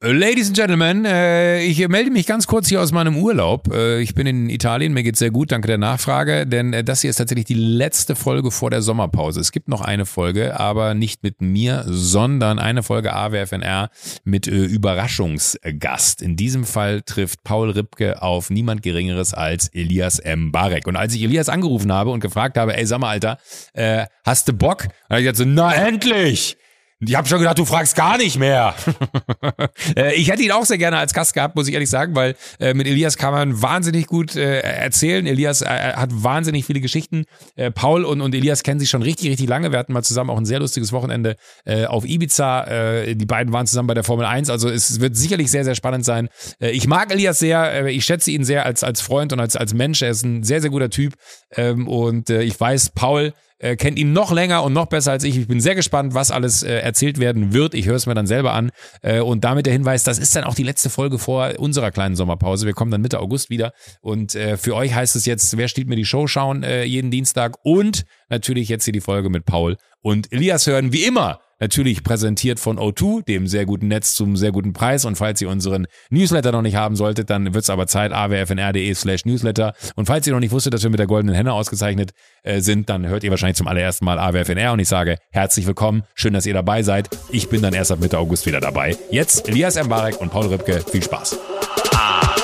Ladies and Gentlemen, äh, ich melde mich ganz kurz hier aus meinem Urlaub. Äh, ich bin in Italien, mir geht's sehr gut, danke der Nachfrage, denn äh, das hier ist tatsächlich die letzte Folge vor der Sommerpause. Es gibt noch eine Folge, aber nicht mit mir, sondern eine Folge AWFNR mit äh, Überraschungsgast. In diesem Fall trifft Paul Ripke auf niemand Geringeres als Elias M. Barek. Und als ich Elias angerufen habe und gefragt habe, ey, sag mal, Alter, äh, hast du Bock? Und er hat so, na endlich! Ich habe schon gedacht, du fragst gar nicht mehr. Äh, ich hätte ihn auch sehr gerne als Gast gehabt, muss ich ehrlich sagen, weil äh, mit Elias kann man wahnsinnig gut äh, erzählen. Elias hat wahnsinnig viele Geschichten. Paul und, Elias kennen sich schon richtig, richtig lange. Wir hatten mal zusammen auch ein sehr lustiges Wochenende auf Ibiza. die beiden waren zusammen bei der Formel 1. Also es wird sicherlich sehr, sehr spannend sein. ich mag Elias sehr. ich schätze ihn sehr als, als Freund und als, als Mensch. Er ist ein sehr, sehr guter Typ. Ähm, und ich weiß, Paul äh, kennt ihn noch länger und noch besser als ich. Ich bin sehr gespannt, was alles äh, erzählt werden wird. Ich höre es mir dann selber an. Äh, und damit der Hinweis, das ist dann auch die letzte Folge vor unserer kleinen Sommerpause. Wir kommen dann Mitte August wieder. Und äh, für euch heißt es jetzt, wer steht mir die Show schauen äh, jeden Dienstag und natürlich jetzt hier die Folge mit Paul und Elias hören, wie immer Natürlich präsentiert von O2, dem sehr guten Netz zum sehr guten Preis. Und falls ihr unseren Newsletter noch nicht haben solltet, dann wird es aber Zeit, awfnr.de slash Newsletter. Und falls ihr noch nicht wusstet, dass wir mit der goldenen Henne ausgezeichnet äh, sind, dann hört ihr wahrscheinlich zum allerersten Mal AWFNR und ich sage herzlich willkommen, schön, dass ihr dabei seid. Ich bin dann erst ab Mitte August wieder dabei. Jetzt Elias Mbarek und Paul Ripke, viel Spaß. A,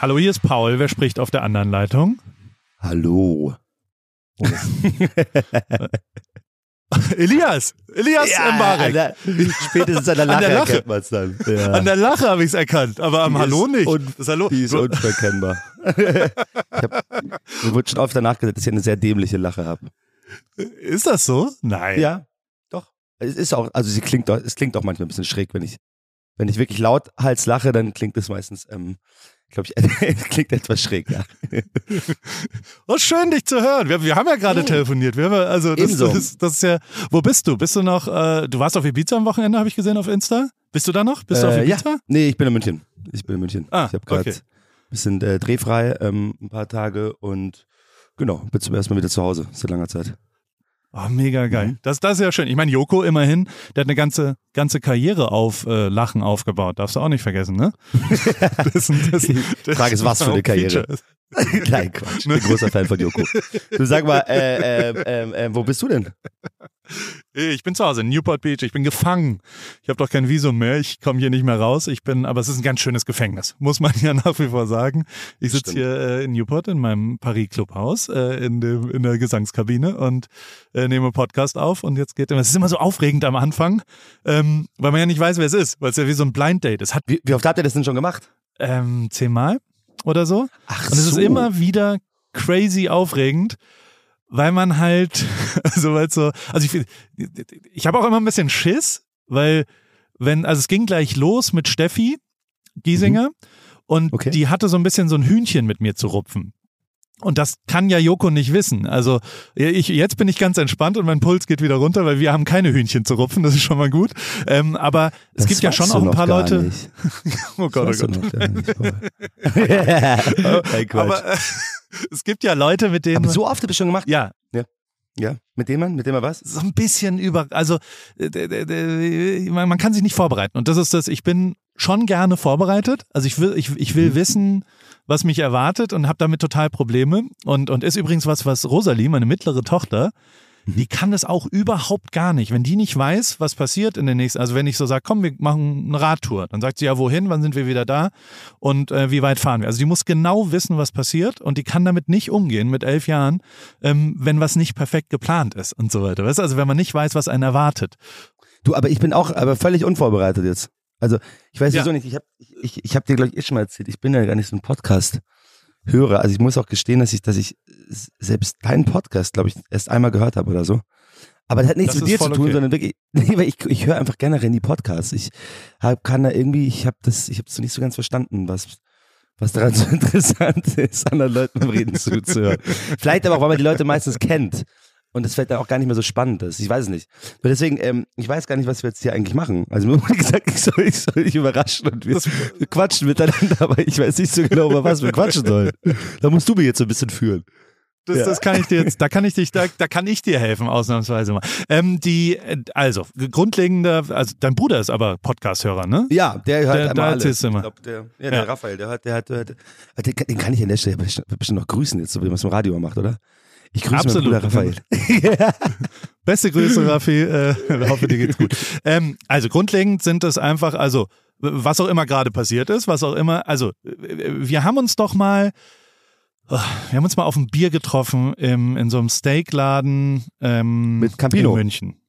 Hallo, hier ist Paul. Wer spricht auf der anderen Leitung? Hallo. Oh. Elias, Elias ja, Mbarek. An spätestens an der Lache, an der Lache. erkennt man es dann. Ja. An der Lache habe ich es erkannt, aber am die Hallo nicht. Das Hallo. Die ist unverkennbar. ich hab, mir wurde schon oft danach gesagt, dass ich eine sehr dämliche Lache habe. Ist das so? Nein. Ja, doch. Es ist auch, also sie klingt, es klingt auch manchmal ein bisschen schräg, wenn ich, wenn ich wirklich laut Hals lache, dann klingt es meistens ähm, glaube ich, klingt etwas schräg, ja. oh, schön, dich zu hören. Wir, wir haben ja gerade telefoniert. Wir haben, also das, das, ist, das, ist ja. Wo bist du? Bist du noch? Äh, du warst auf Ibiza am Wochenende, habe ich gesehen auf Insta. Bist du da noch? Bist äh, du auf Ibiza? Ja. Nee, ich bin in München. Ich bin in München. Ah, ich habe gerade okay. ein bisschen äh, drehfrei, ähm, ein paar Tage und genau, bin zum ersten Mal wieder zu Hause seit langer Zeit. Oh, mega geil. Mhm. Das, das ist ja schön. Ich meine, Joko immerhin, der hat eine ganze, ganze Karriere auf äh, Lachen aufgebaut. Darfst du auch nicht vergessen, ne? das, das, das, Frage ist, was für eine Karriere. Nein, Quatsch. Ich bin großer Fan von Joko. Du sag mal, äh, äh, äh, wo bist du denn? Ich bin zu Hause in Newport Beach. Ich bin gefangen. Ich habe doch kein Visum mehr. Ich komme hier nicht mehr raus. Ich bin, aber es ist ein ganz schönes Gefängnis, muss man ja nach wie vor sagen. Ich sitze hier äh, in Newport in meinem Paris Clubhaus äh, in, dem, in der Gesangskabine und äh, nehme Podcast auf. Und jetzt geht es ist immer so aufregend am Anfang, ähm, weil man ja nicht weiß, wer es ist, weil es ja wie so ein Blind Date ist. Hat, wie, wie oft habt ihr das denn schon gemacht? Ähm, zehnmal oder so. Ach und es so. ist immer wieder crazy aufregend weil man halt, also weil so, also ich, ich habe auch immer ein bisschen Schiss, weil wenn, also es ging gleich los mit Steffi Giesinger mhm. und okay. die hatte so ein bisschen so ein Hühnchen mit mir zu rupfen. Und das kann ja Joko nicht wissen. Also ich, jetzt bin ich ganz entspannt und mein Puls geht wieder runter, weil wir haben keine Hühnchen zu rupfen, das ist schon mal gut. Ähm, aber es das gibt ja schon auch ein paar Leute. oh Gott, oh Gott. aber äh, es gibt ja Leute, mit denen. Aber so oft habe ich schon gemacht? Ja. ja. Ja, mit dem man, mit dem man was? So ein bisschen über, also äh, man kann sich nicht vorbereiten. Und das ist das, ich bin schon gerne vorbereitet. Also ich will, ich, ich will mhm. wissen, was mich erwartet und habe damit total Probleme. Und, und ist übrigens was, was Rosalie, meine mittlere Tochter, die kann das auch überhaupt gar nicht. Wenn die nicht weiß, was passiert in den nächsten, also wenn ich so sage, komm, wir machen eine Radtour, dann sagt sie ja, wohin, wann sind wir wieder da und äh, wie weit fahren wir. Also die muss genau wissen, was passiert und die kann damit nicht umgehen mit elf Jahren, ähm, wenn was nicht perfekt geplant ist und so weiter. Weißt du, also wenn man nicht weiß, was einen erwartet. Du, aber ich bin auch aber völlig unvorbereitet jetzt. Also ich weiß ja. wieso nicht, ich habe ich, ich, hab dir, glaube ich, eh schon mal erzählt, ich bin ja gar nicht so ein Podcast höre. Also ich muss auch gestehen, dass ich, dass ich selbst deinen Podcast, glaube ich, erst einmal gehört habe oder so. Aber das hat nichts das mit dir zu tun, okay. sondern wirklich, nee, weil ich, ich höre einfach generell die Podcasts. Ich hab, kann da irgendwie, ich habe das, ich habe das nicht so ganz verstanden, was, was daran so interessant ist, anderen Leuten beim Reden zuzuhören. Vielleicht aber auch, weil man die Leute meistens kennt. Und das fällt dann auch gar nicht mehr so spannend ist. Ich weiß es nicht. Aber deswegen, ähm, ich weiß gar nicht, was wir jetzt hier eigentlich machen. Also mir wurde gesagt, ich soll, ich soll dich überraschen und wir, wir quatschen miteinander, aber ich weiß nicht so genau, über was wir quatschen sollen. Da musst du mich jetzt so ein bisschen führen. Das, ja. das kann ich dir jetzt, da kann ich dich, da, da kann ich dir helfen, ausnahmsweise mal. Ähm, die, also, grundlegende, also dein Bruder ist aber Podcast-Hörer, ne? Ja, der hört der, einmal alles. Immer. Ich glaub, der, ja, der ja. Raphael, der hat, der hat, der hat den, den, kann ich an der Stelle bestimmt noch grüßen, jetzt, so wie man es im Radio macht, oder? Ich grüße Absolut. meinen Bruder Raphael. Beste Grüße, Raffi. Äh, hoffe, dir geht's gut. Ähm, also grundlegend sind es einfach, also was auch immer gerade passiert ist, was auch immer, also wir haben uns doch mal wir haben uns mal auf ein Bier getroffen im, in so einem Steakladen ähm, Mit Campino. in München.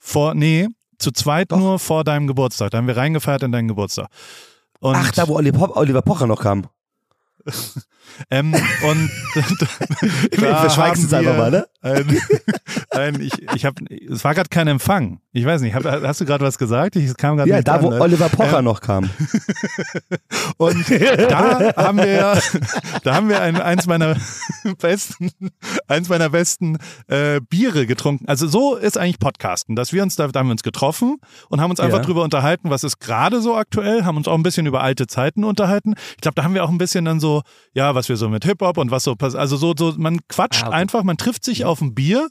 Vor, nee, zu zweit Doch. nur vor deinem Geburtstag. Da haben wir reingefeiert in deinen Geburtstag. Und, Ach, da wo Oliver Pocher noch kam. Ähm, und Ich verschweigst es einfach mal, ne? Ein, ein, ich, ich hab, es war gerade kein Empfang. Ich weiß nicht, hab, hast du gerade was gesagt? Ich kam gerade Ja, da an, wo ne? Oliver Pocher Ähm, noch kam. Und da haben wir, da haben wir ein, eins meiner besten, eins meiner besten äh, Biere getrunken. Also so ist eigentlich Podcasten, dass wir uns da, da haben wir uns getroffen und haben uns einfach Ja. drüber unterhalten, was ist gerade so aktuell, haben uns auch ein bisschen über alte Zeiten unterhalten. Ich glaube, da haben wir auch ein bisschen dann so, ja, was wir so mit Hip Hop und was so passiert. Also so, so, man quatscht Ah, okay. einfach, man trifft sich auf ein Bier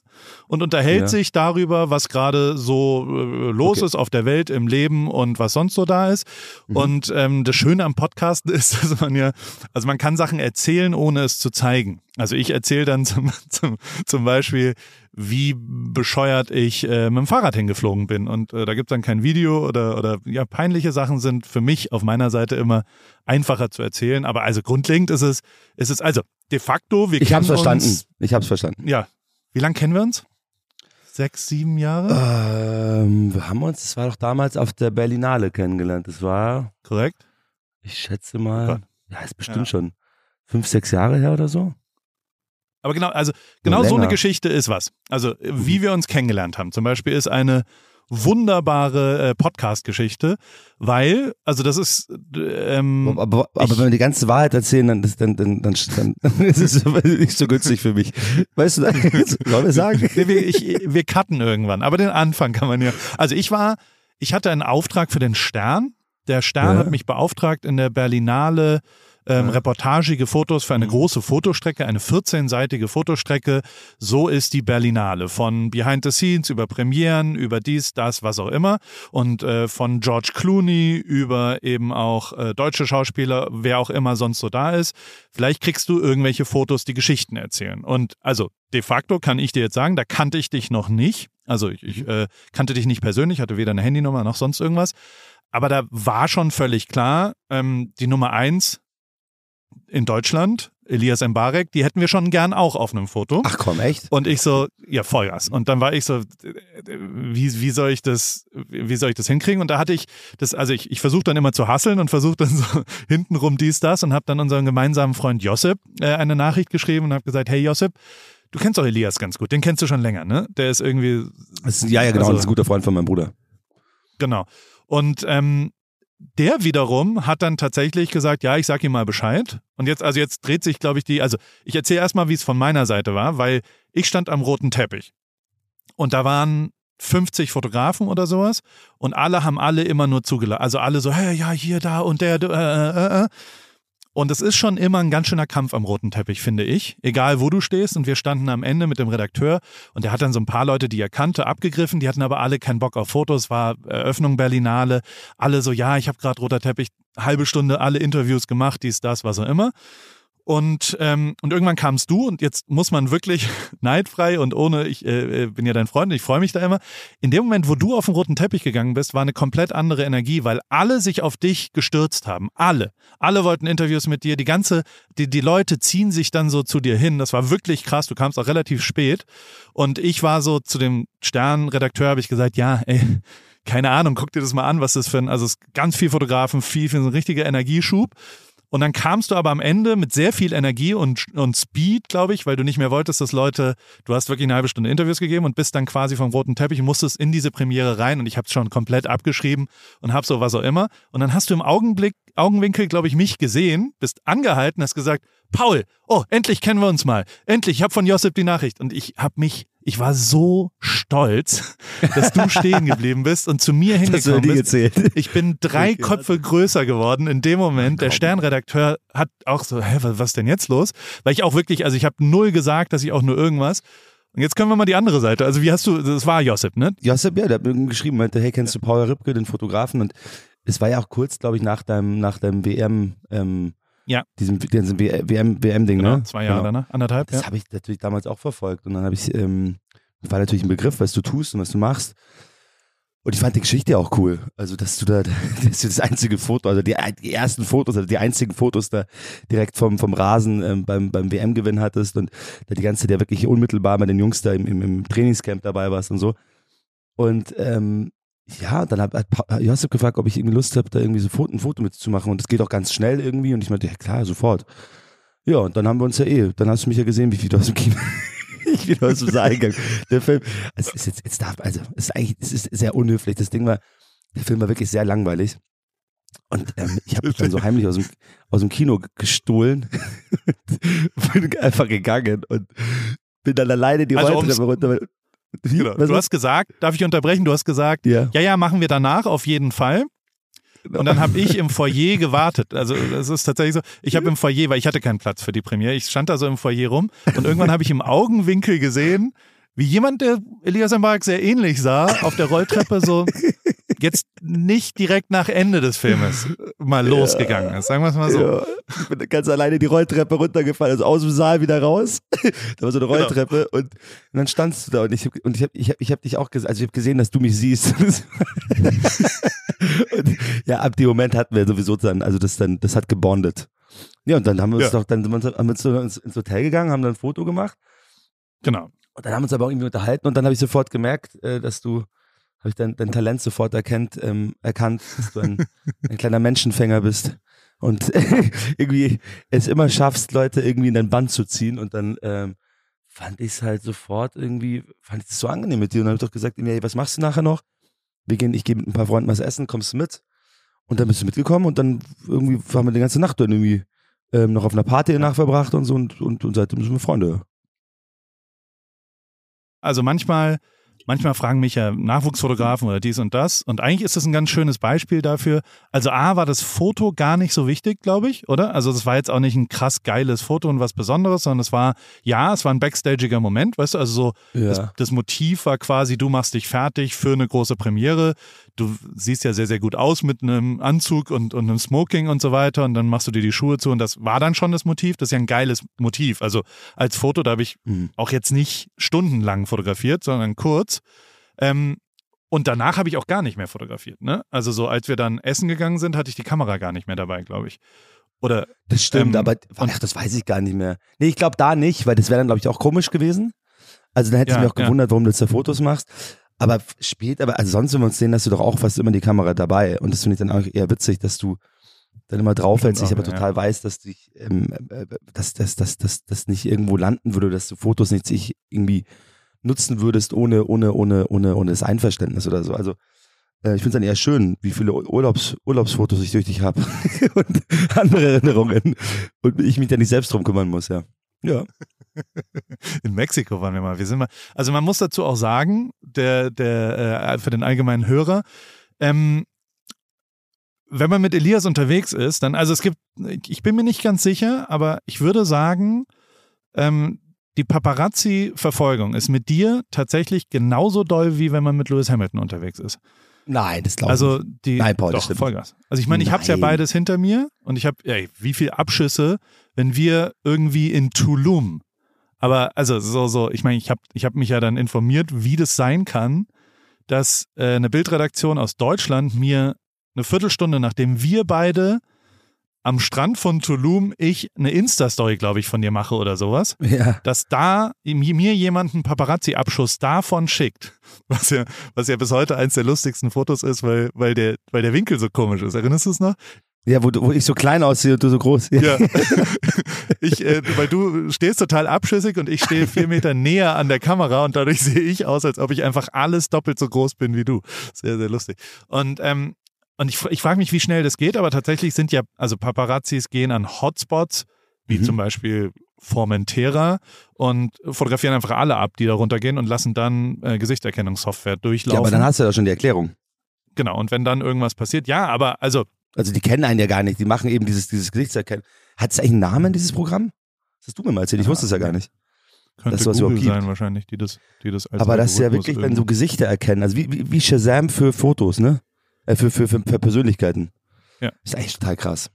und unterhält Ja. sich darüber, was gerade so äh, los Okay. ist auf der Welt, im Leben und was sonst so da ist. Mhm. Und ähm, das Schöne am Podcast ist, dass man ja, also man kann Sachen erzählen, ohne es zu zeigen. Also ich erzähle dann zum, zum, zum Beispiel, wie bescheuert ich äh, mit dem Fahrrad hingeflogen bin. Und äh, da gibt's dann kein Video oder, oder ja, peinliche Sachen sind für mich auf meiner Seite immer einfacher zu erzählen. Aber also grundlegend ist es, ist es also de facto, wir Ich hab's verstanden. Uns, Ich hab's verstanden. ja. Wie lange kennen wir uns? Sechs, sieben Jahre? Ähm, wir haben uns, das war doch damals auf der Berlinale kennengelernt. Das war, Korrekt? ich schätze mal, ja, ist bestimmt Ja. schon fünf, sechs Jahre her oder so. Aber genau, also genau so eine. Geschichte ist was. Also wie wir uns kennengelernt haben. Zum Beispiel ist eine wunderbare äh, Podcast-Geschichte, weil, also das ist, ähm, Aber, aber, aber wenn wir die ganze Wahrheit erzählen, dann, ist- dann, dann, dann, dann, ist es nicht so günstig für mich. Weißt du, sollen wir sagen? wir, wir- ich, wir cutten irgendwann. Aber den Anfang kann man ja. Also ich war, ich hatte einen Auftrag für den Stern. Der Stern Ja. hat mich beauftragt, in der Berlinale ähm, reportagige Fotos für eine große Fotostrecke, eine 14-seitige Fotostrecke. So ist die Berlinale. Von Behind the Scenes über Premieren, über dies, das, was auch immer. Und äh, von George Clooney über eben auch äh, deutsche Schauspieler, wer auch immer sonst so da ist. Vielleicht kriegst du irgendwelche Fotos, die Geschichten erzählen. Und also de facto kann ich dir jetzt sagen, da kannte ich dich noch nicht. Also ich, ich äh, kannte dich nicht persönlich, hatte weder eine Handynummer noch sonst irgendwas. Aber da war schon völlig klar, ähm, die Nummer eins in Deutschland, Elias Mbarek, die hätten wir schon gern auch auf einem Foto. Ach komm, echt? Und ich so, ja, Vollgas. Und dann war ich so, äh, wie, wie soll ich das, wie soll ich das hinkriegen? Und da hatte ich das, also ich, ich versuche dann immer zu hasseln und versuche dann so hintenrum dies, das und habe dann unserem gemeinsamen Freund Josip äh, eine Nachricht geschrieben und habe gesagt, hey Josip, du kennst doch Elias ganz gut, den kennst du schon länger, ne? Der ist irgendwie ist, ja, ja, genau. Also- das ist ein guter Freund von meinem Bruder. Genau. Und ähm, der wiederum hat dann tatsächlich gesagt, ja, ich sag ihm mal Bescheid. Und jetzt, also jetzt dreht sich, glaube ich, die, also ich erzähle erstmal, wie es von meiner Seite war, weil ich stand am roten Teppich. Und da waren 50 Fotografen oder sowas und alle haben alle immer nur zugelassen. Also alle so, hey, ja, hier, da und der, du, äh, äh, äh. Und es ist schon immer ein ganz schöner Kampf am roten Teppich, finde ich. Egal, wo du stehst. Und wir standen am Ende mit dem Redakteur und der hat dann so ein paar Leute, die er kannte, abgegriffen. Die hatten aber alle keinen Bock auf Fotos. War Eröffnung Berlinale. Alle so, ja, ich habe gerade roter Teppich, halbe Stunde alle Interviews gemacht, dies, das, was auch immer. Und, ähm, und irgendwann kamst du und jetzt muss man wirklich neidfrei und ohne, ich äh, äh, bin ja dein Freund, ich freue mich da immer. In dem Moment, wo du auf den roten Teppich gegangen bist, war eine komplett andere Energie, weil alle sich auf dich gestürzt haben. Alle. Alle wollten Interviews mit dir. Die ganze, die, die Leute ziehen sich dann so zu dir hin. Das war wirklich krass. Du kamst auch relativ spät. Und ich war so zu dem Sternredakteur, habe ich gesagt, ja, ey, keine Ahnung, guck dir das mal an, was das für ein, also ganz viel Fotografen, viel, viel so ein richtiger Energieschub. Und dann kamst du aber am Ende mit sehr viel Energie und, und Speed, glaube ich, weil du nicht mehr wolltest, dass Leute, du hast wirklich eine halbe Stunde Interviews gegeben und bist dann quasi vom roten Teppich und musstest in diese Premiere rein und ich habe es schon komplett abgeschrieben und hab so was auch immer. Und dann hast du im Augenblick, Augenwinkel, glaube ich, mich gesehen, bist angehalten, hast gesagt, Paul, oh, endlich kennen wir uns mal. Endlich, ich habe von Josip die Nachricht. Und ich habe mich ich war so stolz, dass du stehen geblieben bist und zu mir hingekommen bist. Ich bin drei Köpfe größer geworden in dem Moment. Der Sternredakteur hat auch so, hä, was, was denn jetzt los? Weil ich auch wirklich, also ich habe null gesagt, dass ich auch nur irgendwas. Und jetzt können wir mal die andere Seite. Also wie hast du, das war Josip, ne? Josep, ja, der hat mir geschrieben, meinte, hey, kennst du Paul Ripke, den Fotografen? Und es war ja auch kurz, glaube ich, nach deinem, nach deinem WM, ähm, Ja. diesem, diesem WM, WM-Ding, Genau, ne? zwei Jahre Genau. danach, anderthalb. Das Ja. habe ich natürlich damals auch verfolgt. Und dann habe ich, ähm, war natürlich ein Begriff, was du tust und was du machst. Und ich fand die Geschichte auch cool. Also, dass du da, dass du das einzige Foto, also die, die ersten Fotos, also die einzigen Fotos da direkt vom, vom Rasen ähm, beim, beim WM-Gewinn hattest und da die ganze ja wirklich unmittelbar bei den Jungs da im, im, im Trainingscamp dabei warst und so. Und ähm, ja, dann hat, hat Josip gefragt, ob ich irgendwie Lust habe, da irgendwie so ein Foto mitzumachen. Und das geht auch ganz schnell irgendwie. Und ich meinte, ja klar, sofort. Ja, und dann haben wir uns ja eh, dann hast du mich ja gesehen, wie viel du aus dem Kino, ich wieder aus dem Saal gegangen. Der Film, es ist jetzt, jetzt darf, also, es ist eigentlich, es ist sehr unhöflich. Das Ding war, der Film war wirklich sehr langweilig. Und ähm, ich habe mich dann so heimlich aus dem, aus dem Kino gestohlen, bin einfach gegangen und bin dann alleine die Also Rolltreppe runter. Genau. Du hast gesagt, darf ich unterbrechen? Du hast gesagt, ja. ja, ja, machen wir danach auf jeden Fall. Und dann habe ich im Foyer gewartet. Also es ist tatsächlich so, ich habe im Foyer, weil ich hatte keinen Platz für die Premiere, ich stand da so im Foyer rum und irgendwann habe ich im Augenwinkel gesehen, wie jemand, der Elias Mbarek sehr ähnlich sah, auf der Rolltreppe so jetzt nicht direkt nach Ende des Filmes mal losgegangen ist. Sagen wir es mal so. Ja, ich bin ganz alleine die Rolltreppe runtergefallen, also aus dem Saal wieder raus. Da war so eine Genau. Rolltreppe und, und dann standst du da und ich hab, und ich habe ich hab, ich hab dich auch gesehen, also ich habe gesehen, dass du mich siehst. und ja, ab dem Moment hatten wir sowieso dann, also das dann, das hat gebondet. Ja, und dann haben wir uns Ja. doch, dann sind wir haben wir ins, ins Hotel gegangen, haben dann ein Foto gemacht Genau. und dann haben wir uns aber auch irgendwie unterhalten und dann habe ich sofort gemerkt, äh, dass du, habe ich dein, dein Talent sofort erkennt, ähm, erkannt, dass du ein, ein kleiner Menschenfänger bist und irgendwie es immer schaffst, Leute irgendwie in dein Band zu ziehen und dann ähm, fand ich es halt sofort irgendwie, fand ich es so angenehm mit dir und dann habe ich doch gesagt, ey, was machst du nachher noch? Wir gehen, ich gehe mit ein paar Freunden was essen, kommst du mit? Und dann bist du mitgekommen und dann irgendwie haben wir die ganze Nacht dann irgendwie ähm, noch auf einer Party danach verbracht und so und, und, und seitdem sind wir Freunde. Also manchmal, manchmal fragen mich ja Nachwuchsfotografen oder dies und das. Und eigentlich ist das ein ganz schönes Beispiel dafür. Also A war das Foto gar nicht so wichtig, glaube ich, oder? Also das war jetzt auch nicht ein krass geiles Foto und was Besonderes, sondern es war, ja, es war ein backstagiger Moment, weißt du, also so das, Ja. das Motiv war quasi, du machst dich fertig für eine große Premiere. Du siehst ja sehr, sehr gut aus mit einem Anzug und, und einem Smoking und so weiter. Und dann machst du dir die Schuhe zu. Und das war dann schon das Motiv. Das ist ja ein geiles Motiv. Also als Foto, da habe ich Mhm. auch jetzt nicht stundenlang fotografiert, sondern kurz. Ähm, und danach habe ich auch gar nicht mehr fotografiert. Ne? Also so, als wir dann essen gegangen sind, hatte ich die Kamera gar nicht mehr dabei, glaube ich. Oder Das stimmt, Ähm, aber ach, das weiß ich gar nicht mehr. Nee, ich glaube da nicht, weil das wäre dann, glaube ich, auch komisch gewesen. Also dann hätte ich Ja, mich auch ja. gewundert, warum du jetzt da Fotos machst. Aber später, aber also sonst, wenn wir uns sehen, hast du doch auch fast immer die Kamera dabei. Und das finde ich dann auch eher witzig, dass du dann immer draufhältst. Ich aber ja. total weiß, dass dich, ähm, äh, dass das dass, dass, dass nicht irgendwo landen würde, dass du Fotos nicht sich irgendwie nutzen würdest ohne, ohne, ohne, ohne, ohne das Einverständnis oder so. Also äh, ich finde es dann eher schön, wie viele Urlaubs, Urlaubsfotos ich durch dich habe und andere Erinnerungen und ich mich da nicht selbst drum kümmern muss, ja. Ja. in Mexiko waren wir mal. Wir sind mal. Also man muss dazu auch sagen, der, der, äh, für den allgemeinen Hörer, ähm, wenn man mit Elias unterwegs ist, dann, also es gibt, ich bin mir nicht ganz sicher, aber ich würde sagen, ähm, die Paparazzi-Verfolgung ist mit dir tatsächlich genauso doll, wie wenn man mit Lewis Hamilton unterwegs ist. Nein, das glaube Also ich. die Nein, Paul, doch, Vollgas. Also ich meine, ich habe es ja beides hinter mir und ich habe, ey, wie viel Abschüsse, wenn wir irgendwie in Tulum, aber also so so, ich meine, ich habe ich habe mich ja dann informiert, wie das sein kann, dass äh, eine Bildredaktion aus Deutschland mir eine Viertelstunde nachdem wir beide am Strand von Tulum ich eine Insta-Story, glaube ich, von dir mache oder sowas. Ja. dass da mir jemand einen Paparazzi-Abschuss davon schickt, was ja, was ja bis heute eins der lustigsten Fotos ist, weil, weil, der, weil der Winkel so komisch ist. Erinnerst du es noch? Ja, wo, wo ich so klein aussehe und du so groß. Ja. ich, äh, weil du stehst total abschüssig und ich stehe vier Meter näher an der Kamera und dadurch sehe ich aus, als ob ich einfach alles doppelt so groß bin wie du. Sehr, sehr lustig. Und, ähm, und ich, ich frage mich, wie schnell das geht, aber tatsächlich sind ja, also Paparazzis gehen an Hotspots wie Mhm. zum Beispiel Formentera und fotografieren einfach alle ab, die da runtergehen und lassen dann äh, Gesichtserkennungssoftware durchlaufen. Ja, aber dann hast du ja schon die Erklärung. genau, und wenn dann irgendwas passiert, ja, aber also Also die kennen einen ja gar nicht. Die machen eben dieses, dieses Gesichtserkennen. Hat es eigentlich einen Namen, dieses Programm? Das hast du mir mal erzählt. Ich wusste es ja gar nicht. könnte Dass sowas Google sein wahrscheinlich, die das, die das als Aber das ist ja wirklich, wenn so Gesichter erkennen. Also wie, wie, wie Shazam für Fotos, ne? Äh, für, für, für, für Persönlichkeiten. Ja. Ist eigentlich total krass.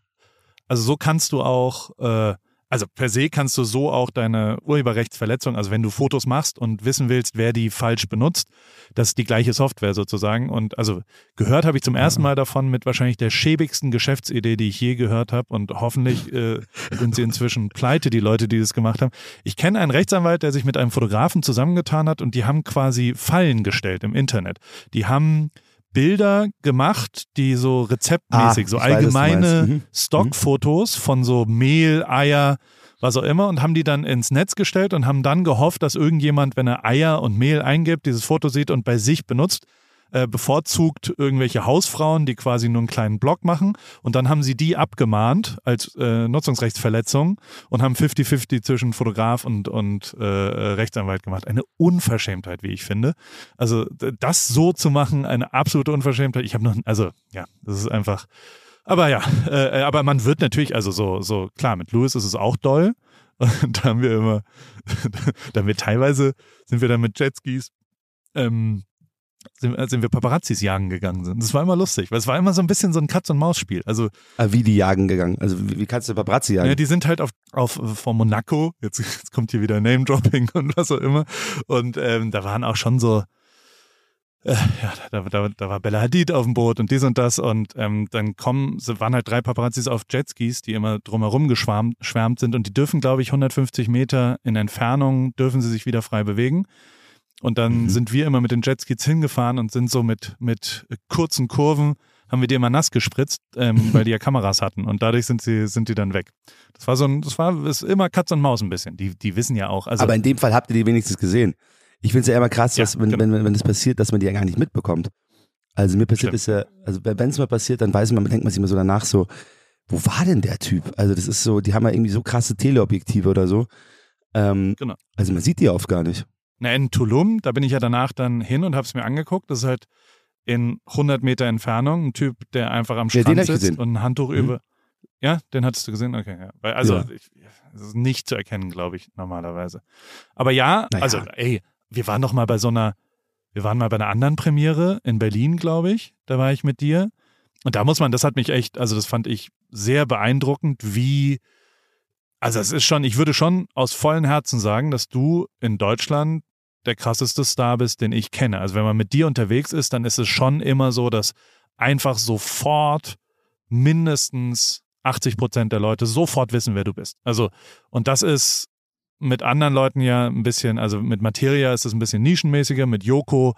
Also so kannst du auch, äh, also per se kannst du so auch deine Urheberrechtsverletzung, also wenn du Fotos machst und wissen willst, wer die falsch benutzt, das ist die gleiche Software sozusagen. Und also gehört habe ich zum ersten Mal davon mit wahrscheinlich der schäbigsten Geschäftsidee, die ich je gehört habe. Und hoffentlich äh, sind sie inzwischen pleite, die Leute, die das gemacht haben. Ich kenne einen Rechtsanwalt, der sich mit einem Fotografen zusammengetan hat und die haben quasi Fallen gestellt im Internet. Die haben Bilder gemacht, die so rezeptmäßig, Ah, so allgemeine. Mhm. Stockfotos von so Mehl, Eier, was auch immer und haben die dann ins Netz gestellt und haben dann gehofft, dass irgendjemand, wenn er Eier und Mehl eingibt, dieses Foto sieht und bei sich benutzt, äh, bevorzugt irgendwelche Hausfrauen, die quasi nur einen kleinen Blog machen und dann haben sie die abgemahnt als äh, Nutzungsrechtsverletzung und haben 50-50 zwischen Fotograf und, und äh, Rechtsanwalt gemacht. Eine Unverschämtheit, wie ich finde. Also das so zu machen, eine absolute Unverschämtheit. Ich habe noch, also ja, das ist einfach. Aber ja, äh, aber man wird natürlich, also so, so klar, mit Louis ist es auch doll. Und da haben wir immer, da haben wir teilweise, sind wir dann mit Jetskis, ähm, sind, sind wir Paparazzis jagen gegangen sind. Das war immer lustig, weil es war immer so ein bisschen so ein Katz-und-Maus-Spiel. Also Ah, wie die jagen gegangen. Also wie, wie kannst du Paparazzi jagen? ja, die sind halt auf, auf von Monaco, jetzt, jetzt kommt hier wieder Name-Dropping und was auch immer. Und ähm, da waren auch schon so, äh, ja, da, da, da war Bella Hadid auf dem Boot und dies und das. Und ähm, dann kommen, waren halt drei Paparazzis auf Jetskis, die immer drumherum geschwärmt schwärmt sind und die dürfen, glaube ich, 150 Meter in Entfernung dürfen sie sich wieder frei bewegen. Und dann Mhm. sind wir immer mit den Jetskis hingefahren und sind so mit, mit kurzen Kurven, haben wir die immer nass gespritzt, ähm, weil die ja Kameras hatten. Und dadurch sind sie, sind die dann weg. Das war so ein, das war ist immer Katz und Maus ein bisschen. Die, die wissen ja auch. Also, Aber in dem Fall habt ihr die wenigstens gesehen. Ich finde es ja immer krass, Ja, dass, wenn, genau. wenn, wenn das passiert, dass man die ja gar nicht mitbekommt. Also mir passiert es ja, also wenn es mal passiert, dann weiß man, denkt man sich immer so danach so, wo war denn der Typ? Also das ist so, die haben ja irgendwie so krasse Teleobjektive oder so. Ähm, Genau. Also man sieht die oft gar nicht. Na, in Tulum, da bin ich ja danach dann hin und habe es mir angeguckt. Das ist halt in 100 Meter Entfernung ein Typ, der einfach am Ja, Strand ich sitzt und ein Handtuch Mhm. über. Ja, den hattest du gesehen? Okay, ja. Weil, also, Ja. ich, das ist nicht zu erkennen, glaube ich, normalerweise. Aber ja, Naja. also, ey, wir waren doch mal bei so einer, wir waren mal bei einer anderen Premiere in Berlin, glaube ich. Da war ich mit dir. Und da muss man, das hat mich echt, also das fand ich sehr beeindruckend, wie, also es ist schon, ich würde schon aus vollem Herzen sagen, dass du in Deutschland der krasseste Star bist, den ich kenne. Also wenn man mit dir unterwegs ist, dann ist es schon immer so, dass einfach sofort mindestens 80 Prozent der Leute sofort wissen, wer du bist. Also, und das ist mit anderen Leuten ja ein bisschen, also mit Materia ist es ein bisschen nischenmäßiger, mit Joko,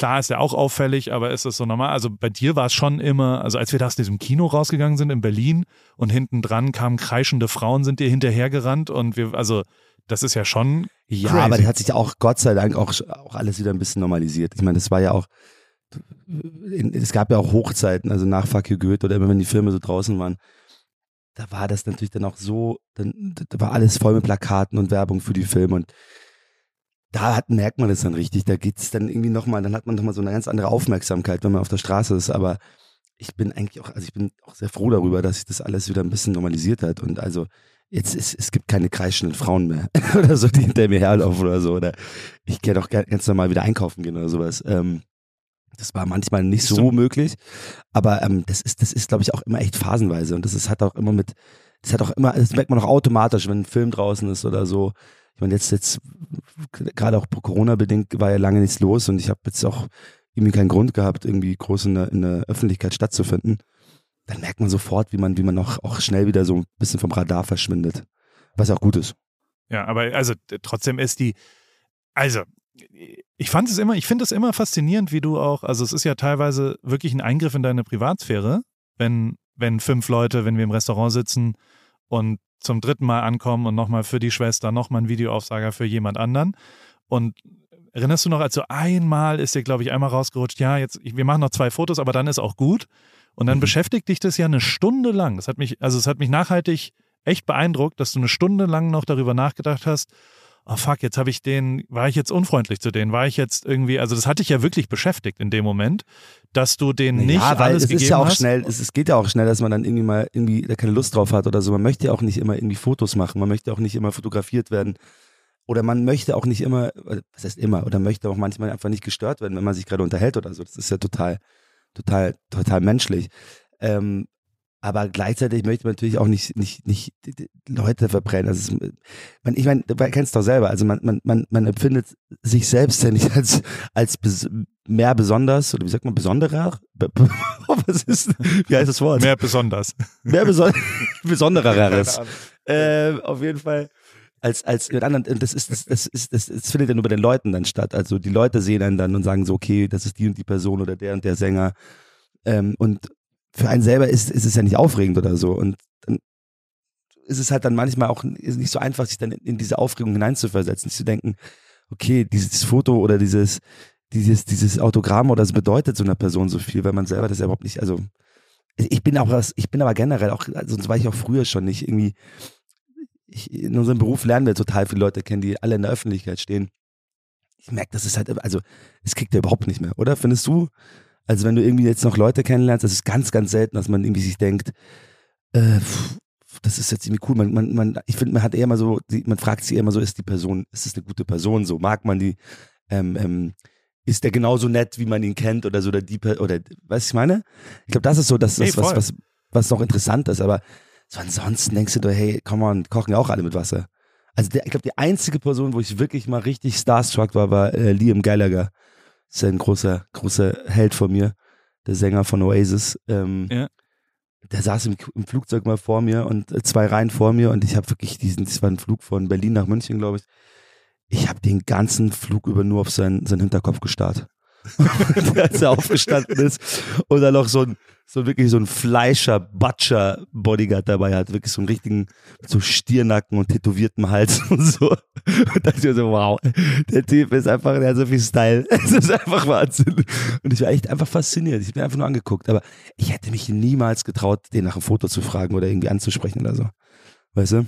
klar ist er auch auffällig, aber ist es so normal? Also bei dir war es schon immer, also als wir da aus diesem Kino rausgegangen sind in Berlin und hinten dran kamen kreischende Frauen, sind dir hinterhergerannt und wir, also das ist ja schon Ja, Crazy. aber das hat sich ja auch Gott sei Dank auch, auch alles wieder ein bisschen normalisiert. Ich meine, das war ja auch, es gab ja auch Hochzeiten, also nach Fuck Goethe oder immer wenn die Filme so draußen waren, da war das natürlich dann auch so, dann, da war alles voll mit Plakaten und Werbung für die Filme und da hat, merkt man das dann richtig, da geht's dann irgendwie nochmal, dann hat man nochmal so eine ganz andere Aufmerksamkeit, wenn man auf der Straße ist, aber ich bin eigentlich auch, also ich bin auch sehr froh darüber, dass sich das alles wieder ein bisschen normalisiert hat und also jetzt ist, es gibt keine kreischenden Frauen mehr oder so, die hinter mir herlaufen oder so oder ich kann auch ga- ganz normal wieder einkaufen gehen oder sowas. Ähm, das war manchmal nicht so So. möglich, aber ähm, das ist, das ist, glaube ich, auch immer echt phasenweise und das ist, hat auch immer mit, das hat auch immer, das merkt man auch automatisch, wenn ein Film draußen ist oder so. Ich meine, jetzt, jetzt, gerade auch Corona-bedingt war ja lange nichts los und ich habe jetzt auch irgendwie keinen Grund gehabt, irgendwie groß in der, in der Öffentlichkeit stattzufinden. Dann merkt man sofort, wie man, wie man auch, auch schnell wieder so ein bisschen vom Radar verschwindet. Was auch gut ist. Ja, aber also trotzdem ist die, also ich fand es immer, ich finde es immer faszinierend, wie du auch, also es ist ja teilweise wirklich ein Eingriff in deine Privatsphäre, wenn, wenn fünf Leute, wenn wir im Restaurant sitzen und zum dritten Mal ankommen und nochmal für die Schwester, nochmal ein Videoaufsager für jemand anderen. Und erinnerst du noch, als so einmal ist dir, glaube ich, einmal rausgerutscht, ja, jetzt, wir machen noch zwei Fotos, aber dann ist auch gut. Und dann Mhm. beschäftigt dich das ja eine Stunde lang. Das hat mich, also es hat mich nachhaltig echt beeindruckt, dass du eine Stunde lang noch darüber nachgedacht hast, oh fuck, jetzt habe ich den, war ich jetzt unfreundlich zu denen, war ich jetzt irgendwie, also das hatte ich ja wirklich beschäftigt in dem Moment, dass du denen nicht ja, weil alles es gegeben ist ja auch hast. schnell, es, es geht ja auch schnell, dass man dann irgendwie mal irgendwie da keine Lust drauf hat oder so. Man möchte ja auch nicht immer irgendwie Fotos machen, man möchte auch nicht immer fotografiert werden. Oder man möchte auch nicht immer, was heißt immer, oder möchte auch manchmal einfach nicht gestört werden, wenn man sich gerade unterhält oder so. Das ist ja total, total, total menschlich. Ähm, aber gleichzeitig möchte man natürlich auch nicht, nicht, nicht Leute verbrennen. Also es, man, ich meine, du kennst doch selber, also man, man, man, man empfindet sich selbst ja nicht als, als bes mehr besonders, oder wie sagt man, besonderer? Be be was ist, wie heißt das Wort? Mehr besonders. mehr beson besondereres. äh, auf jeden Fall als als mit anderen das ist das, das ist das, das findet ja nur bei den Leuten dann statt also die Leute sehen einen dann und sagen so okay das ist die und die Person oder der und der Sänger ähm, und für einen selber ist ist es ja nicht aufregend oder so und dann ist es halt dann manchmal auch nicht so einfach sich dann in, diese Aufregung hineinzuversetzen zu denken okay dieses Foto oder dieses dieses dieses Autogramm oder es bedeutet so einer Person so viel weil man selber das ja überhaupt nicht also ich bin auch ich bin aber generell auch, also sonst war ich auch früher schon nicht irgendwie, ich, in unserem Beruf lernen wir total viele Leute kennen, die alle in der Öffentlichkeit stehen. Ich merke, das ist halt, also es kriegt ja überhaupt nicht mehr, oder? Findest du? Also wenn du irgendwie jetzt noch Leute kennenlernst, das ist ganz, ganz selten, dass man irgendwie sich denkt, äh, pff, das ist jetzt irgendwie cool. Man, man, man, ich finde, man hat eher mal so, man fragt sich eher immer so, ist die Person, ist es eine gute Person so? Mag man die? Ähm, ähm, ist der genauso nett, wie man ihn kennt oder so, oder die, oder, weißt du, was ich meine? Ich glaube, das ist so das, das was, voll. was, was noch interessant ist, aber so ansonsten denkst du, hey, komm on, kochen ja auch alle mit Wasser. Also der, ich glaube, die einzige Person, wo ich wirklich mal richtig starstruck war, war äh, Liam Gallagher. Das ist ein großer, großer Held von mir, der Sänger von Oasis. Ähm, Ja. Der saß im, im Flugzeug mal vor mir und äh, zwei Reihen vor mir und ich habe wirklich diesen, das war ein Flug von Berlin nach München, glaube ich. Ich habe den ganzen Flug über nur auf seinen, seinen Hinterkopf gestarrt. als er aufgestanden ist und dann noch so ein, so wirklich so ein Fleischer, Butcher Bodyguard dabei hat, wirklich so einen richtigen, so Stiernacken und tätowiertem Hals und so. Und dachte ich so, wow, der Typ ist einfach, der hat so viel Style. Es ist einfach Wahnsinn. Und ich war echt einfach fasziniert. Ich habe mir einfach nur angeguckt, aber ich hätte mich niemals getraut, den nach einem Foto zu fragen oder irgendwie anzusprechen oder so. Weißt du?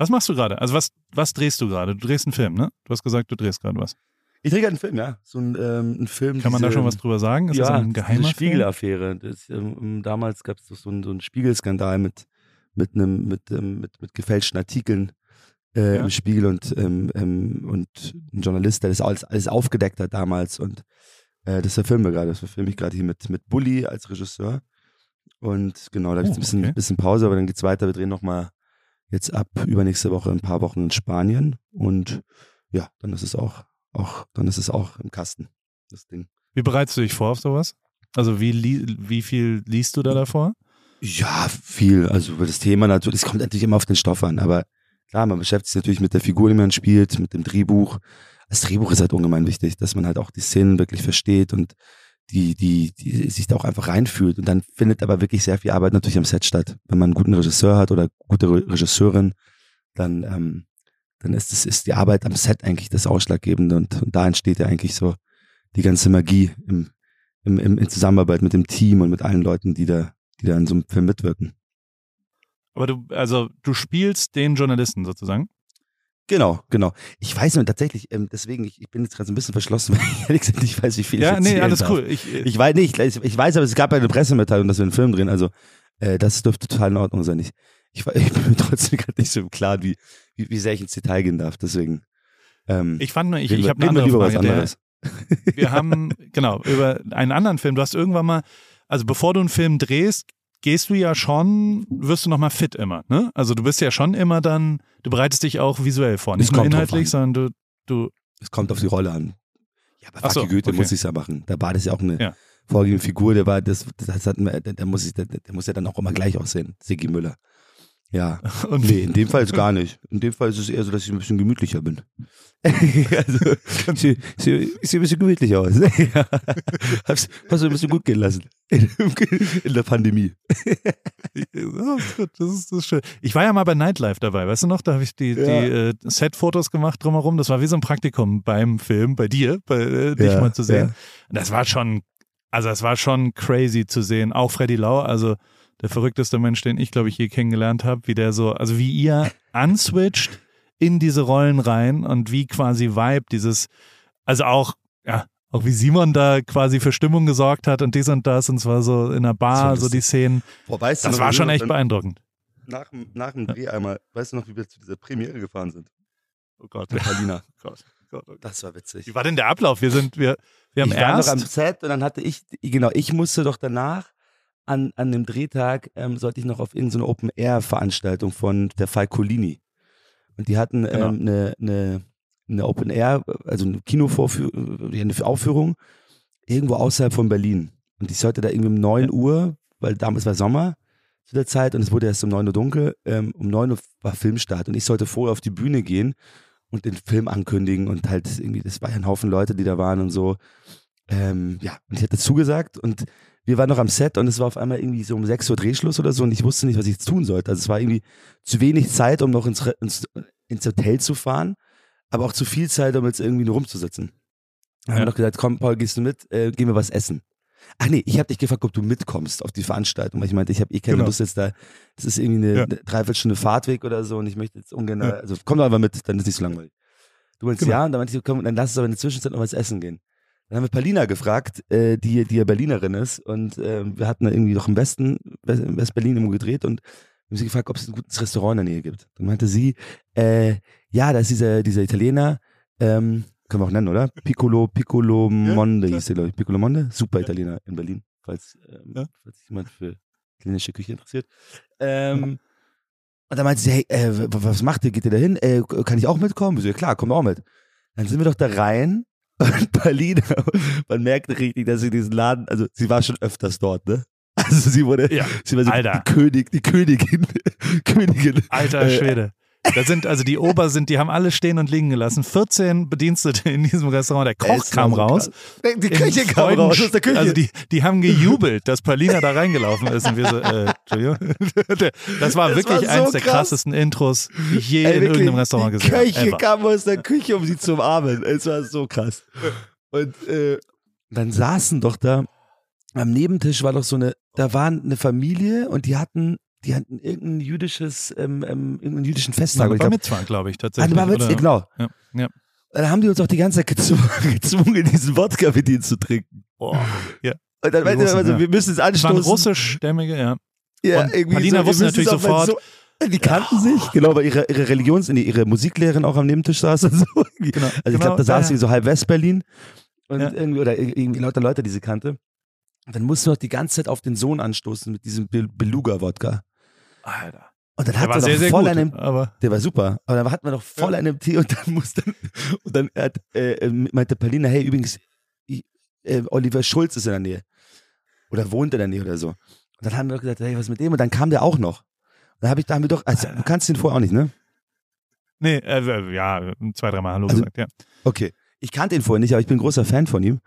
Was machst du gerade? Also was, was drehst du gerade? Du drehst einen Film, ne? Du hast gesagt, du drehst gerade was. Ich drehe gerade einen Film, ja. So ein, ähm, ein Film. Kann man da diese- schon was drüber sagen? Ist ja, das ein diese geheimer Film? Spiegelaffäre. Das, ähm, damals gab es so einen, so einen Spiegelskandal mit mit einem mit, ähm, mit mit gefälschten Artikeln äh, Ja. im Spiegel und ähm, ähm, und ein Journalist, der das alles, alles aufgedeckt hat damals und äh, das verfilmen wir gerade. Das verfilme ich gerade hier mit mit Bully als Regisseur und genau, da Oh, ist ein bisschen, okay. bisschen Pause, aber dann geht's weiter. Wir drehen noch mal jetzt ab übernächste Woche ein paar Wochen in Spanien und ja, dann ist es auch auch dann ist es auch im Kasten das Ding. Wie bereitest du dich vor auf sowas? Also wie, wie viel liest du da davor? Ja, viel. Also über das Thema natürlich, es kommt natürlich immer auf den Stoff an, aber klar, man beschäftigt sich natürlich mit der Figur, die man spielt, mit dem Drehbuch. Das Drehbuch ist halt ungemein wichtig, dass man halt auch die Szenen wirklich versteht und die, die, die sich da auch einfach reinfühlt. Und dann findet aber wirklich sehr viel Arbeit natürlich am Set statt. Wenn man einen guten Regisseur hat oder gute Re Regisseurin, dann, ähm, dann ist es ist die Arbeit am Set eigentlich das Ausschlaggebende und, und da entsteht ja eigentlich so die ganze Magie im, im, im, in Zusammenarbeit mit dem Team und mit allen Leuten, die da, die da in so einem Film mitwirken. Aber du, also du spielst den Journalisten sozusagen. Genau, genau. Ich weiß nur tatsächlich, ähm, deswegen, ich, ich bin jetzt gerade so ein bisschen verschlossen, weil ich ehrlich gesagt nicht weiß, wie viel Ja, ich nee, erzählen alles darf. cool. Ich, Ich weiß nicht, ich, ich weiß, aber es gab eine Pressemitteilung, dass wir einen Film drehen, also äh, das dürfte total in Ordnung sein. Ich, ich, ich bin mir trotzdem gerade nicht so im Klaren, wie, wie, wie sehr ich ins Detail gehen darf, deswegen. Ähm, ich fand nur, ich, ich wir- habe eine andere Frage. Der, anderes. wir haben, genau, über einen anderen Film. Du hast irgendwann mal, also bevor du einen Film drehst, gehst du ja schon, wirst du nochmal fit immer, ne? Also du bist ja schon immer dann, du bereitest dich auch visuell vor. Nicht Es nur inhaltlich, sondern du, du, Es kommt auf die Rolle an. Ja, aber Ach so, Goethe okay. muss ich ja machen. Da war das ja auch eine Ja. vorgegebene Figur, der war, das, das hat, der, der, muss ich, der, der muss ja dann auch immer gleich aussehen. Siggi Müller. Ja. und Nee, in dem Fall ist gar nicht. In dem Fall ist es eher so, dass ich ein bisschen gemütlicher bin. also, ich sehe seh, seh ein bisschen gemütlich aus. ja. Hab's, hast du ein bisschen gut gehen lassen. In, in der Pandemie. Das ist, das ist schön. Ich war ja mal bei Nightlife dabei, weißt du noch? Da habe ich die, Ja. die äh, Set-Fotos gemacht drumherum. Das war wie so ein Praktikum beim Film, bei dir, bei äh, dich Ja, mal zu sehen. ja. Und Das war schon, also es war schon crazy zu sehen. Auch Freddy Lau, also der verrückteste Mensch, den ich, glaube ich, je kennengelernt habe, wie der so, also wie ihr answitcht in diese Rollen rein und wie quasi Vibe dieses, also auch, ja, auch wie Simon da quasi für Stimmung gesorgt hat und dies und das und zwar so in der Bar, so, die Szenen. Boah, weißt das du, war schon echt beeindruckend. Nach, nach dem Dreh einmal, weißt du noch, wie wir zu dieser Premiere gefahren sind? Oh Gott. Mit Palina. Gott, Gott, oh Das war witzig. Wie war denn der Ablauf? Wir sind, wir, wir haben ich war erst. noch am Set und dann hatte ich, genau, ich musste doch danach an, an dem Drehtag, ähm, sollte ich noch auf irgendeine Open-Air-Veranstaltung von der Falcolini. Und die hatten Genau. ähm, eine, eine, eine Open-Air, also eine Kinovorführung, eine Aufführung irgendwo außerhalb von Berlin. Und ich sollte da irgendwie um 9 Uhr, weil damals war Sommer zu der Zeit und es wurde erst um 9 Uhr dunkel, ähm, um 9 Uhr war Filmstart und ich sollte vorher auf die Bühne gehen und den Film ankündigen und halt irgendwie, das war ja ein Haufen Leute, die da waren und so. Ähm, ja, und ich hatte zugesagt und wir waren noch am Set und es war auf einmal irgendwie so um 6 Uhr Drehschluss oder so und ich wusste nicht, was ich jetzt tun sollte. Also es war irgendwie zu wenig Zeit, um noch ins, ins, ins Hotel zu fahren, aber auch zu viel Zeit, um jetzt irgendwie nur rumzusitzen. Haben Ja. wir noch gesagt, komm, Paul, gehst du mit? Äh, gehen wir was essen. Ach nee, ich habe dich gefragt, ob du mitkommst auf die Veranstaltung, weil ich meinte, ich habe eh keine Genau. Lust jetzt da, das ist irgendwie eine, Ja. eine Dreiviertelstunde Fahrtweg oder so und ich möchte jetzt ungern, Ja. also komm doch einfach mit, dann ist nicht so langweilig. Du meinst Genau. ja und dann meinte ich, komm, dann lass uns aber in der Zwischenzeit noch was essen gehen. Dann haben wir Palina gefragt, äh, die, die ja Berlinerin ist und ähm, wir hatten da irgendwie noch im Westen, West- in West-Berlin irgendwo gedreht und haben sie gefragt, ob es ein gutes Restaurant in der Nähe gibt. Dann meinte sie, äh, ja, da ist dieser, dieser Italiener, ähm, können wir auch nennen, oder? Piccolo, Piccolo Monde klar. hieß der, glaube ich. Piccolo Monde, super Italiener in Berlin, falls, ähm, Ja. falls sich jemand für italienische Küche interessiert. Ähm, und dann meinte sie, hey, äh, was macht ihr? Geht ihr da hin? Äh, kann ich auch mitkommen? So, ja klar, komm auch mit. Dann sind wir doch da rein und Palina, man merkte richtig, dass sie diesen Laden, also sie war schon öfters dort, ne? Also sie wurde, Ja, sie war so Alter. die König, die Königin, Königin. Alter Äh, Schwede. Da sind, also die Ober sind, die haben alle stehen und liegen gelassen. 14 Bedienstete in diesem Restaurant. Der Koch war kam so raus. krass. Die Küche kam Freuden- raus aus der Küche. Also die, die haben gejubelt, dass Palina da reingelaufen ist. Und wir so, äh, Entschuldigung. Das war Das wirklich war so eins der krass. krassesten Intros, die ich je Ey, in irgendeinem Restaurant die gesehen habe. Köche Ever. kam aus der Küche, um sie zu umarmen. Es war so krass. Und äh, dann saßen doch da, am Nebentisch war doch so eine, da war eine Familie und die hatten, die hatten irgendein jüdisches, ähm, ähm, irgendeinen jüdischen Festtag. Ich glaub, Mitzvah, glaube ich, Ah, tatsächlich. Bar Mitzvah, genau. Ja, ja. Dann haben die uns auch die ganze Zeit gezwungen, gezwungen diesen Wodka mit ihnen zu trinken. Boah. Ja. Und dann Die meinten wir Russen, immer so, ja. wir müssen es Das waren anstoßen. russischstämmige, ja. Ja, Und irgendwie Palina so, wusste natürlich auch sofort- So, die kannten sich, genau, weil ihre, ihre Religions, ihre Musiklehrerin auch am Nebentisch saß und so. Irgendwie. Genau, Also ich genau, glaube, da saß ja, sie so halb West-Berlin und Ja. irgendwie, oder irgendwie lauter Leute, die sie kannte. Und dann mussten wir noch die ganze Zeit auf den Sohn anstoßen mit diesem Be- Beluga-Wodka. Alter. Und dann Der hat war er sehr, noch sehr voll gut, einen, aber der war super, aber dann hatten wir noch voll Ja. einen Tee und dann musste, und dann hat, äh, äh, meinte Palina, hey, übrigens, äh, Oliver Schulz ist in der Nähe. Oder wohnt in der Nähe oder so. Und dann haben wir doch gesagt, hey, was mit dem? Und dann kam der auch noch. Und dann habe ich, da haben wir doch, also, du kannst ihn vorher auch nicht, ne? nee, äh, ja, zwei, dreimal Hallo Also- gesagt, ja. Okay. Ich kannte ihn vorher nicht, aber ich bin ein großer Fan von ihm.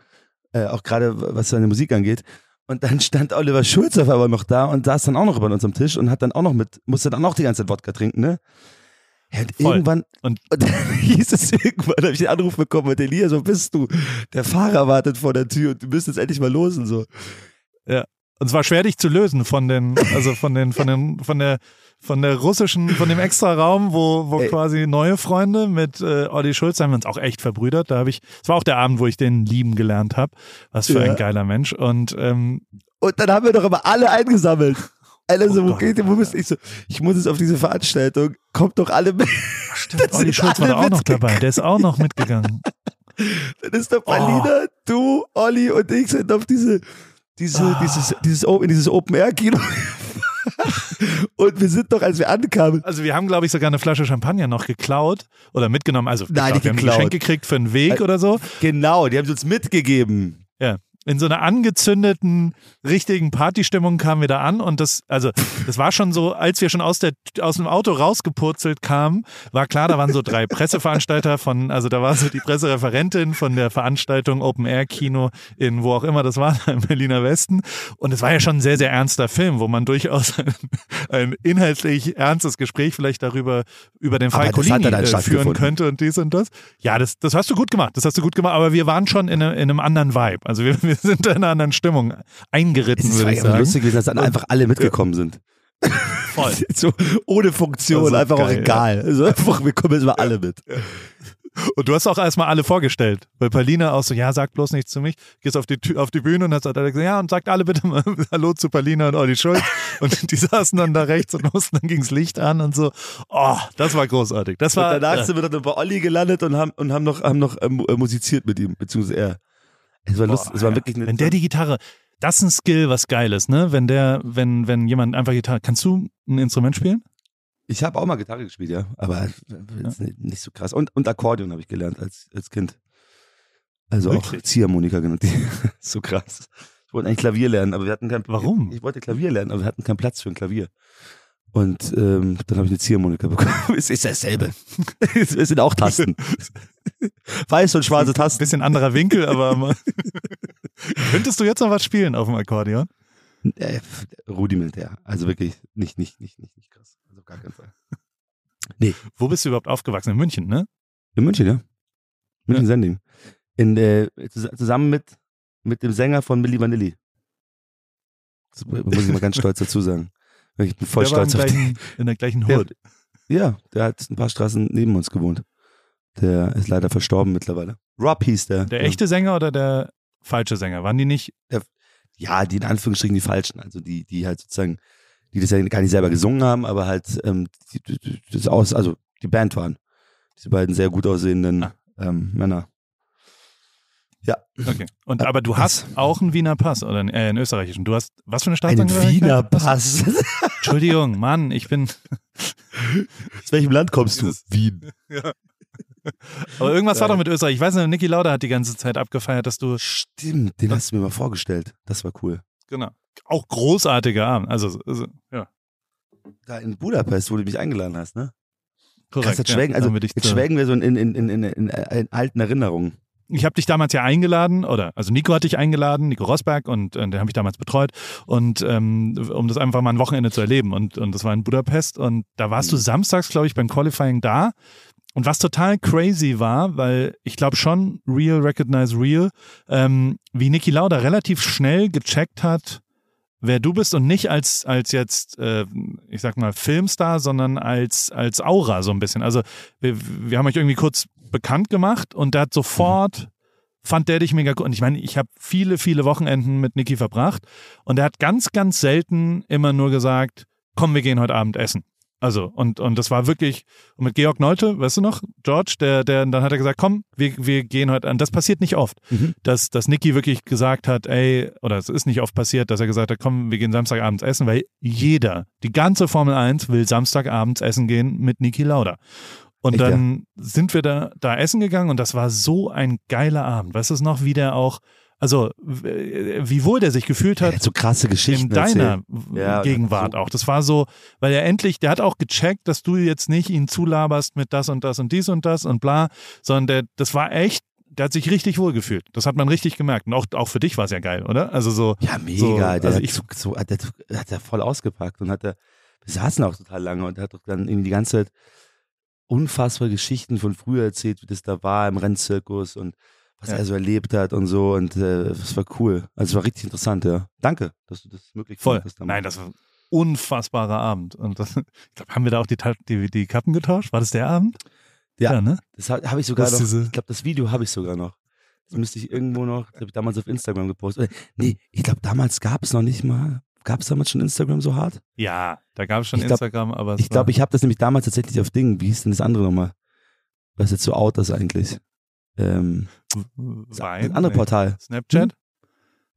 Äh, auch gerade was seine Musik angeht. Und dann stand Oliver Schulz auf einmal noch da und saß dann auch noch über unserem Tisch und hat dann auch noch mit, musste dann auch die ganze Zeit Wodka trinken, ne? Ja, und Voll. irgendwann, Und- und dann hieß es irgendwann, habe ich den Anruf bekommen mit Elias, wo bist du? Der Fahrer wartet vor der Tür und du bist jetzt endlich mal los und so. Und es war schwer, dich zu lösen von den, also von den, von den, von der, von der russischen, von dem extra Raum, wo, wo Ey. quasi neue Freunde mit äh, Olli Schulz haben wir uns auch echt verbrüdert. Da habe ich, es war auch der Abend, wo ich den lieben gelernt habe. Was für Ja. ein geiler Mensch. Und ähm, Und dann haben wir doch immer alle eingesammelt. Alle so, Oh wo geht ihr, wo bist du? Ich so, ich muss jetzt auf diese Veranstaltung, kommt doch alle mit. stimmt, Olli Schulz war da auch noch dabei. Der ist auch noch mitgegangen. Dann ist der Oh. Palina, du, Olli und ich sind auf diese, diese, Ah. dieses, dieses, O- in dieses Open-Air-Kino. und wir sind doch, als wir ankamen, Also wir haben, glaube ich, sogar eine Flasche Champagner noch geklaut oder mitgenommen. Also Nein, geklaut. wir haben ein. Geschenk gekriegt für einen Weg Äh, oder so. genau, die haben sie uns mitgegeben. In so einer angezündeten, richtigen Partystimmung kamen wir da an und das, also, das war schon so, als wir schon aus, der, aus dem Auto rausgepurzelt kamen, war klar, da waren so drei Presseveranstalter von, also da war so die Pressereferentin von der Veranstaltung Open Air Kino in wo auch immer das war, im Berliner Westen. Und es war ja schon ein sehr, sehr ernster Film, wo man durchaus ein, ein inhaltlich ernstes Gespräch vielleicht darüber, über den Fall Colini dann äh, führen könnte und dies und das. Ja, das, das hast du gut gemacht. Das hast du gut gemacht. Aber wir waren schon in, einem- in einem anderen Vibe. Also wir, wir wir sind in einer anderen Stimmung eingeritten, Es würde ich ja sagen. lustig gewesen, dass dann einfach alle mitgekommen sind. Voll. so ohne Funktion, Also einfach auch geil, egal. Also einfach, wir kommen jetzt mal alle mit. Und du hast auch erstmal alle vorgestellt. Weil Paulina auch so, ja, sag bloß nichts zu mich. Gehst auf die, Tür, auf die Bühne und hast dann gesagt, ja, und sagt alle bitte mal Hallo zu Paulina und Olli Schulz. Und die saßen dann da rechts und mussten, dann ging's Licht an und so. Oh, das war großartig. Das war, und danach äh, sind wir dann bei Olli gelandet und haben, und haben noch, haben noch ähm, äh, musiziert mit ihm, beziehungsweise er. Es war lustig, es war ja. wirklich eine Wenn der die Gitarre, das ist ein Skill, was geil ist, ne? Wenn der, wenn, wenn jemand einfach Gitarre, kannst du ein Instrument spielen? Ich habe auch mal Gitarre gespielt, ja, aber ist nicht- so krass. Und, und Akkordeon habe ich gelernt als, als Kind. Also auch Wirklich? Ziehharmonika genannt. so krass. Ich wollte eigentlich Klavier lernen, aber wir hatten kein Warum? Ich wollte Klavier lernen, aber wir hatten keinen Platz für ein Klavier. Und ähm, dann habe ich eine Ziehharmonika bekommen. es ist dasselbe. es sind auch Tasten. Weiße und schwarze Tasten. Bisschen anderer Winkel, aber könntest du jetzt noch was spielen auf dem Akkordeon? Äh, rudimentär. Also wirklich nicht, nicht, nicht, nicht, nicht krass. Also auf gar keinen Fall. Wo bist du überhaupt aufgewachsen? In München, ne? In München, ja. München Sending. In, äh, zus- zusammen mit, mit dem Sänger von Milli Vanilli. Das muss ich mal ganz stolz dazu sagen. Ich bin voll der stolz auf den. gleichen, in der gleichen Hood. Ja, der hat ein paar Straßen neben uns gewohnt. Der ist leider verstorben mittlerweile. Rob hieß der. Der ja. echte Sänger oder der falsche Sänger? Waren die nicht? Ja, die in Anführungsstrichen die Falschen. Also die, die halt sozusagen, die das ja gar nicht selber gesungen haben, aber halt ähm, die, die, das aus, also die Band waren. Diese beiden sehr gut aussehenden Ah. ähm, Männer. Okay. Und aber du hast auch einen Wiener Pass oder einen, äh, einen österreichischen. Du hast was für eine Einen Staatsangehörigkeit? Wiener Pass. Entschuldigung, Mann, ich bin. Aus welchem Land kommst du? Wien. Aber irgendwas war doch mit Österreich. Ich weiß nicht, Niki Lauda hat die ganze Zeit abgefeiert, dass du Stimmt, den hast du mir mal vorgestellt. Das war cool. genau auch großartiger Abend. Also, also ja, Da in Budapest, wo du mich eingeladen hast, ne? korrekt. Jetzt ja, schwelgen, also jetzt schwelgen wir so in, in, in, in, alten Erinnerungen. ich habe dich damals ja eingeladen, oder also Nico hat dich eingeladen, Nico Rosberg, und äh, den habe ich damals betreut, und ähm, um das einfach mal ein Wochenende zu erleben. Und, und das war in Budapest und da warst du Mhm. samstags, glaube ich, beim Qualifying da. Und was total crazy war, weil ich glaube schon, Real Recognize Real, ähm, wie Niki Lauda relativ schnell gecheckt hat, wer du bist und nicht als, als jetzt, äh, ich sag mal, Filmstar, sondern als, als Aura so ein bisschen. Also wir, wir haben euch irgendwie kurz bekannt gemacht und der hat sofort, fand der dich mega cool. Und ich meine, ich habe viele, viele Wochenenden mit Niki verbracht und er hat ganz, ganz selten immer nur gesagt, komm, wir gehen heute Abend essen. Also, und, und das war wirklich, und mit Georg Neute, weißt du noch, George, der, der, dann hat er gesagt, komm, wir, wir gehen heute an. Das passiert nicht oft, Mhm. dass, dass Niki wirklich gesagt hat, ey, oder es ist nicht oft passiert, dass er gesagt hat, komm, wir gehen Samstagabends essen, weil jeder, die ganze Formel 1 will Samstagabends essen gehen mit Niki Lauda. Und Echt, ja? dann sind wir da, da essen gegangen und das war so ein geiler Abend. Weißt du es noch, wie der auch, also w- wie wohl der sich gefühlt Der hat hat so krasse Geschichten in deiner erzählt. Ja, Gegenwart so- auch. Das war so, weil er endlich, der hat auch gecheckt, dass du jetzt nicht ihn zulaberst mit das und das und dies und das und bla, sondern der, das war echt, der hat sich richtig wohl gefühlt. Das hat man richtig gemerkt. Und auch, auch für dich war es ja geil, oder? Also so, Ja, mega. So, der also hat, ich- so, so, hat, der, hat er voll ausgepackt und hat er, wir saßen auch total lange und hat doch dann irgendwie die ganze Zeit unfassbare Geschichten von früher erzählt, wie das da war im Rennzirkus und was Ja. er so erlebt hat und so und äh, das war cool. Also es war richtig interessant, ja. Danke, dass du das möglich voll. gemacht hast. damals. Nein, das war ein unfassbarer Abend. Und das, ich glaube, haben wir da auch die, die, die Kappen getauscht? War das der Abend? Ja. ne? Das habe hab ich sogar Das noch, diese- ich glaube, das Video habe ich sogar noch. Das müsste ich irgendwo noch, das habe ich damals auf Instagram gepostet. Oder, nee, ich glaube, damals gab es noch nicht mal, gab es damals schon Instagram so hart? Ja, da gab es schon Ich glaub- Instagram, aber es Ich glaube, ich habe das nämlich damals tatsächlich auf Ding, wie hieß denn das andere nochmal? Was jetzt so out ist eigentlich? Ähm, das andere Portal. Snapchat?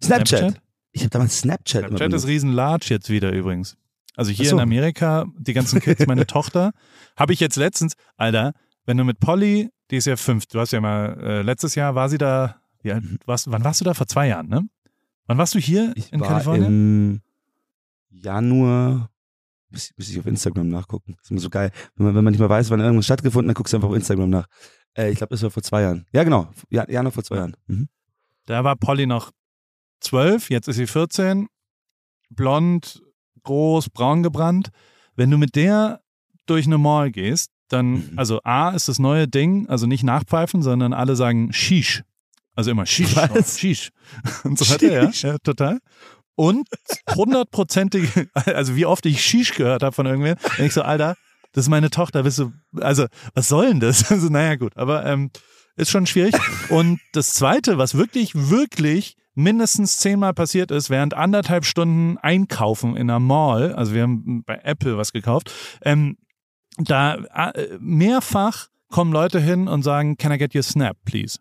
Snapchat. Snapchat? Ich habe damals Snapchat, Snapchat ist riesen large jetzt wieder übrigens. Also hier so. in Amerika, die ganzen Kids, meine Tochter, habe ich jetzt letztens, Alter, wenn du mit Polly, die ist ja fünf, du hast ja mal, äh, letztes Jahr war sie da, ja, warst, wann warst du da? Vor zwei Jahren, ne? Wann warst du hier Ich in war Kalifornien? im Januar, muss, muss ich auf Instagram nachgucken. Das ist immer so geil. Wenn man, wenn man nicht mehr weiß, wann irgendwas stattgefunden hat, guckst du einfach auf Instagram nach. Äh, ich glaube, das war vor zwei Jahren. Ja, genau. Ja, Januar vor zwei Jahren. Mhm. Da war Polly noch zwölf, jetzt ist sie 14, blond, groß, braun gebrannt. Wenn du mit der durch eine Mall gehst, dann, Mhm. also A ist das neue Ding, also nicht nachpfeifen, sondern alle sagen Shish. Also immer Shish, Was? Shish und so weiter, ja, ja, total. Und hundertprozentige, also wie oft ich Shish gehört habe von irgendwem, denke ich so, Alter, das ist meine Tochter, bist du, also was soll denn das? Also naja gut, aber ähm, ist schon schwierig. Und das Zweite, was wirklich, wirklich mindestens zehnmal passiert ist, während anderthalb Stunden einkaufen in einer Mall, also wir haben bei Apple was gekauft, ähm, da äh, mehrfach kommen Leute hin und sagen, can I get your snap, please?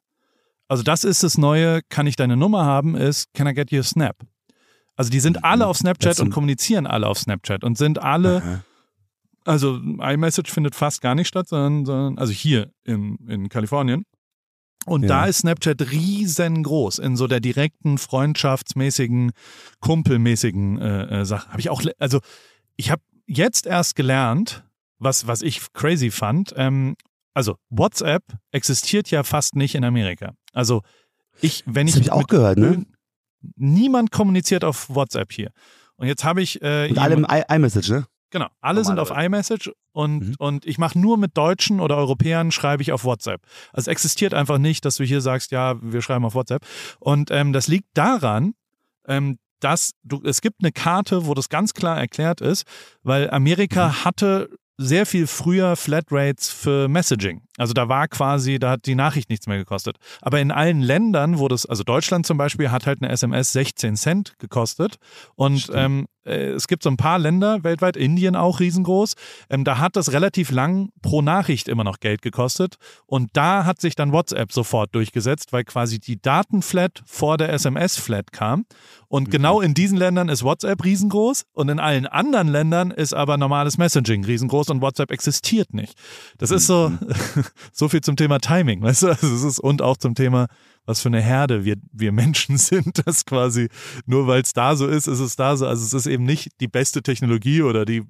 Also das ist das Neue, kann ich deine Nummer haben, ist, can I get your snap? Also die sind alle auf Snapchat und kommunizieren alle auf Snapchat und sind alle, Aha. Also iMessage findet fast gar nicht statt, sondern, sondern also hier in, in Kalifornien. Und Ja. da ist Snapchat riesengroß in so der direkten, freundschaftsmäßigen, kumpelmäßigen äh, äh, Sache. Habe ich auch, also ich habe jetzt erst gelernt, was, was ich crazy fand. Ähm, also WhatsApp existiert ja fast nicht in Amerika. Also ich, wenn Das ich hab ich auch mit gehört, ne? Niemand kommuniziert auf WhatsApp hier. Und jetzt habe ich äh, Und alle im jemand- I- iMessage, ne? Genau, alle sind auf iMessage und, Mhm. und ich mache nur mit Deutschen oder Europäern, schreibe ich auf WhatsApp. Also es existiert einfach nicht, dass du hier sagst, ja, wir schreiben auf WhatsApp. Und ähm, das liegt daran, ähm, dass du, es gibt eine Karte, wo das ganz klar erklärt ist, weil Amerika Mhm. hatte sehr viel früher Flatrates für Messaging. Also da war quasi, da hat die Nachricht nichts mehr gekostet. Aber in allen Ländern, wo das, also Deutschland zum Beispiel, hat halt eine SMS 16 Cent gekostet. Und ähm, äh, es gibt so ein paar Länder weltweit, Indien auch riesengroß, ähm, da hat das relativ lang pro Nachricht immer noch Geld gekostet. Und da hat sich dann WhatsApp sofort durchgesetzt, weil quasi die Datenflat vor der SMS-Flat kam. Und genau in diesen Ländern ist WhatsApp riesengroß und in allen anderen Ländern ist aber normales Messaging riesengroß und WhatsApp existiert nicht. Das ist so, so viel zum Thema Timing, weißt du? Also es ist, und auch zum Thema, was für eine Herde wir, wir Menschen sind, das quasi nur weil es da so ist, ist es da so. Also es ist eben nicht die beste Technologie oder die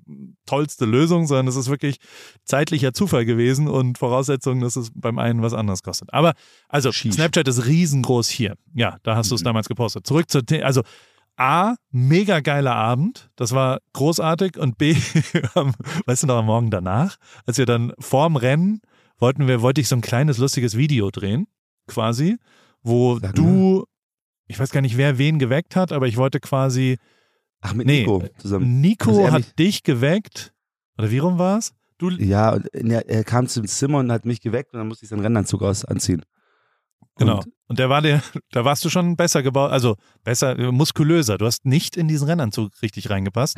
tollste Lösung, sondern es ist wirklich zeitlicher Zufall gewesen und Voraussetzung, dass es beim einen was anderes kostet. Aber also Sheesh. Snapchat ist riesengroß hier. Ja, da hast du es damals gepostet. Zurück zur, The also A, mega geiler Abend, das war großartig und B, weißt du noch am Morgen danach, als wir dann vorm Rennen wollten wir, wollte ich so ein kleines lustiges Video drehen, quasi, wo Sag du, ich weiß gar nicht, wer wen geweckt hat, aber ich wollte quasi, Ach, mit Nee. Nico zusammen. Also Nico er hat dich geweckt, oder wie rum war es? Du, Ja, er, er kam zum Zimmer und hat mich geweckt und dann musste ich seinen Rennanzug aus anziehen. genau. Und Und der war der, da warst du schon besser gebaut, also besser, muskulöser. Du hast nicht in diesen Rennanzug richtig reingepasst,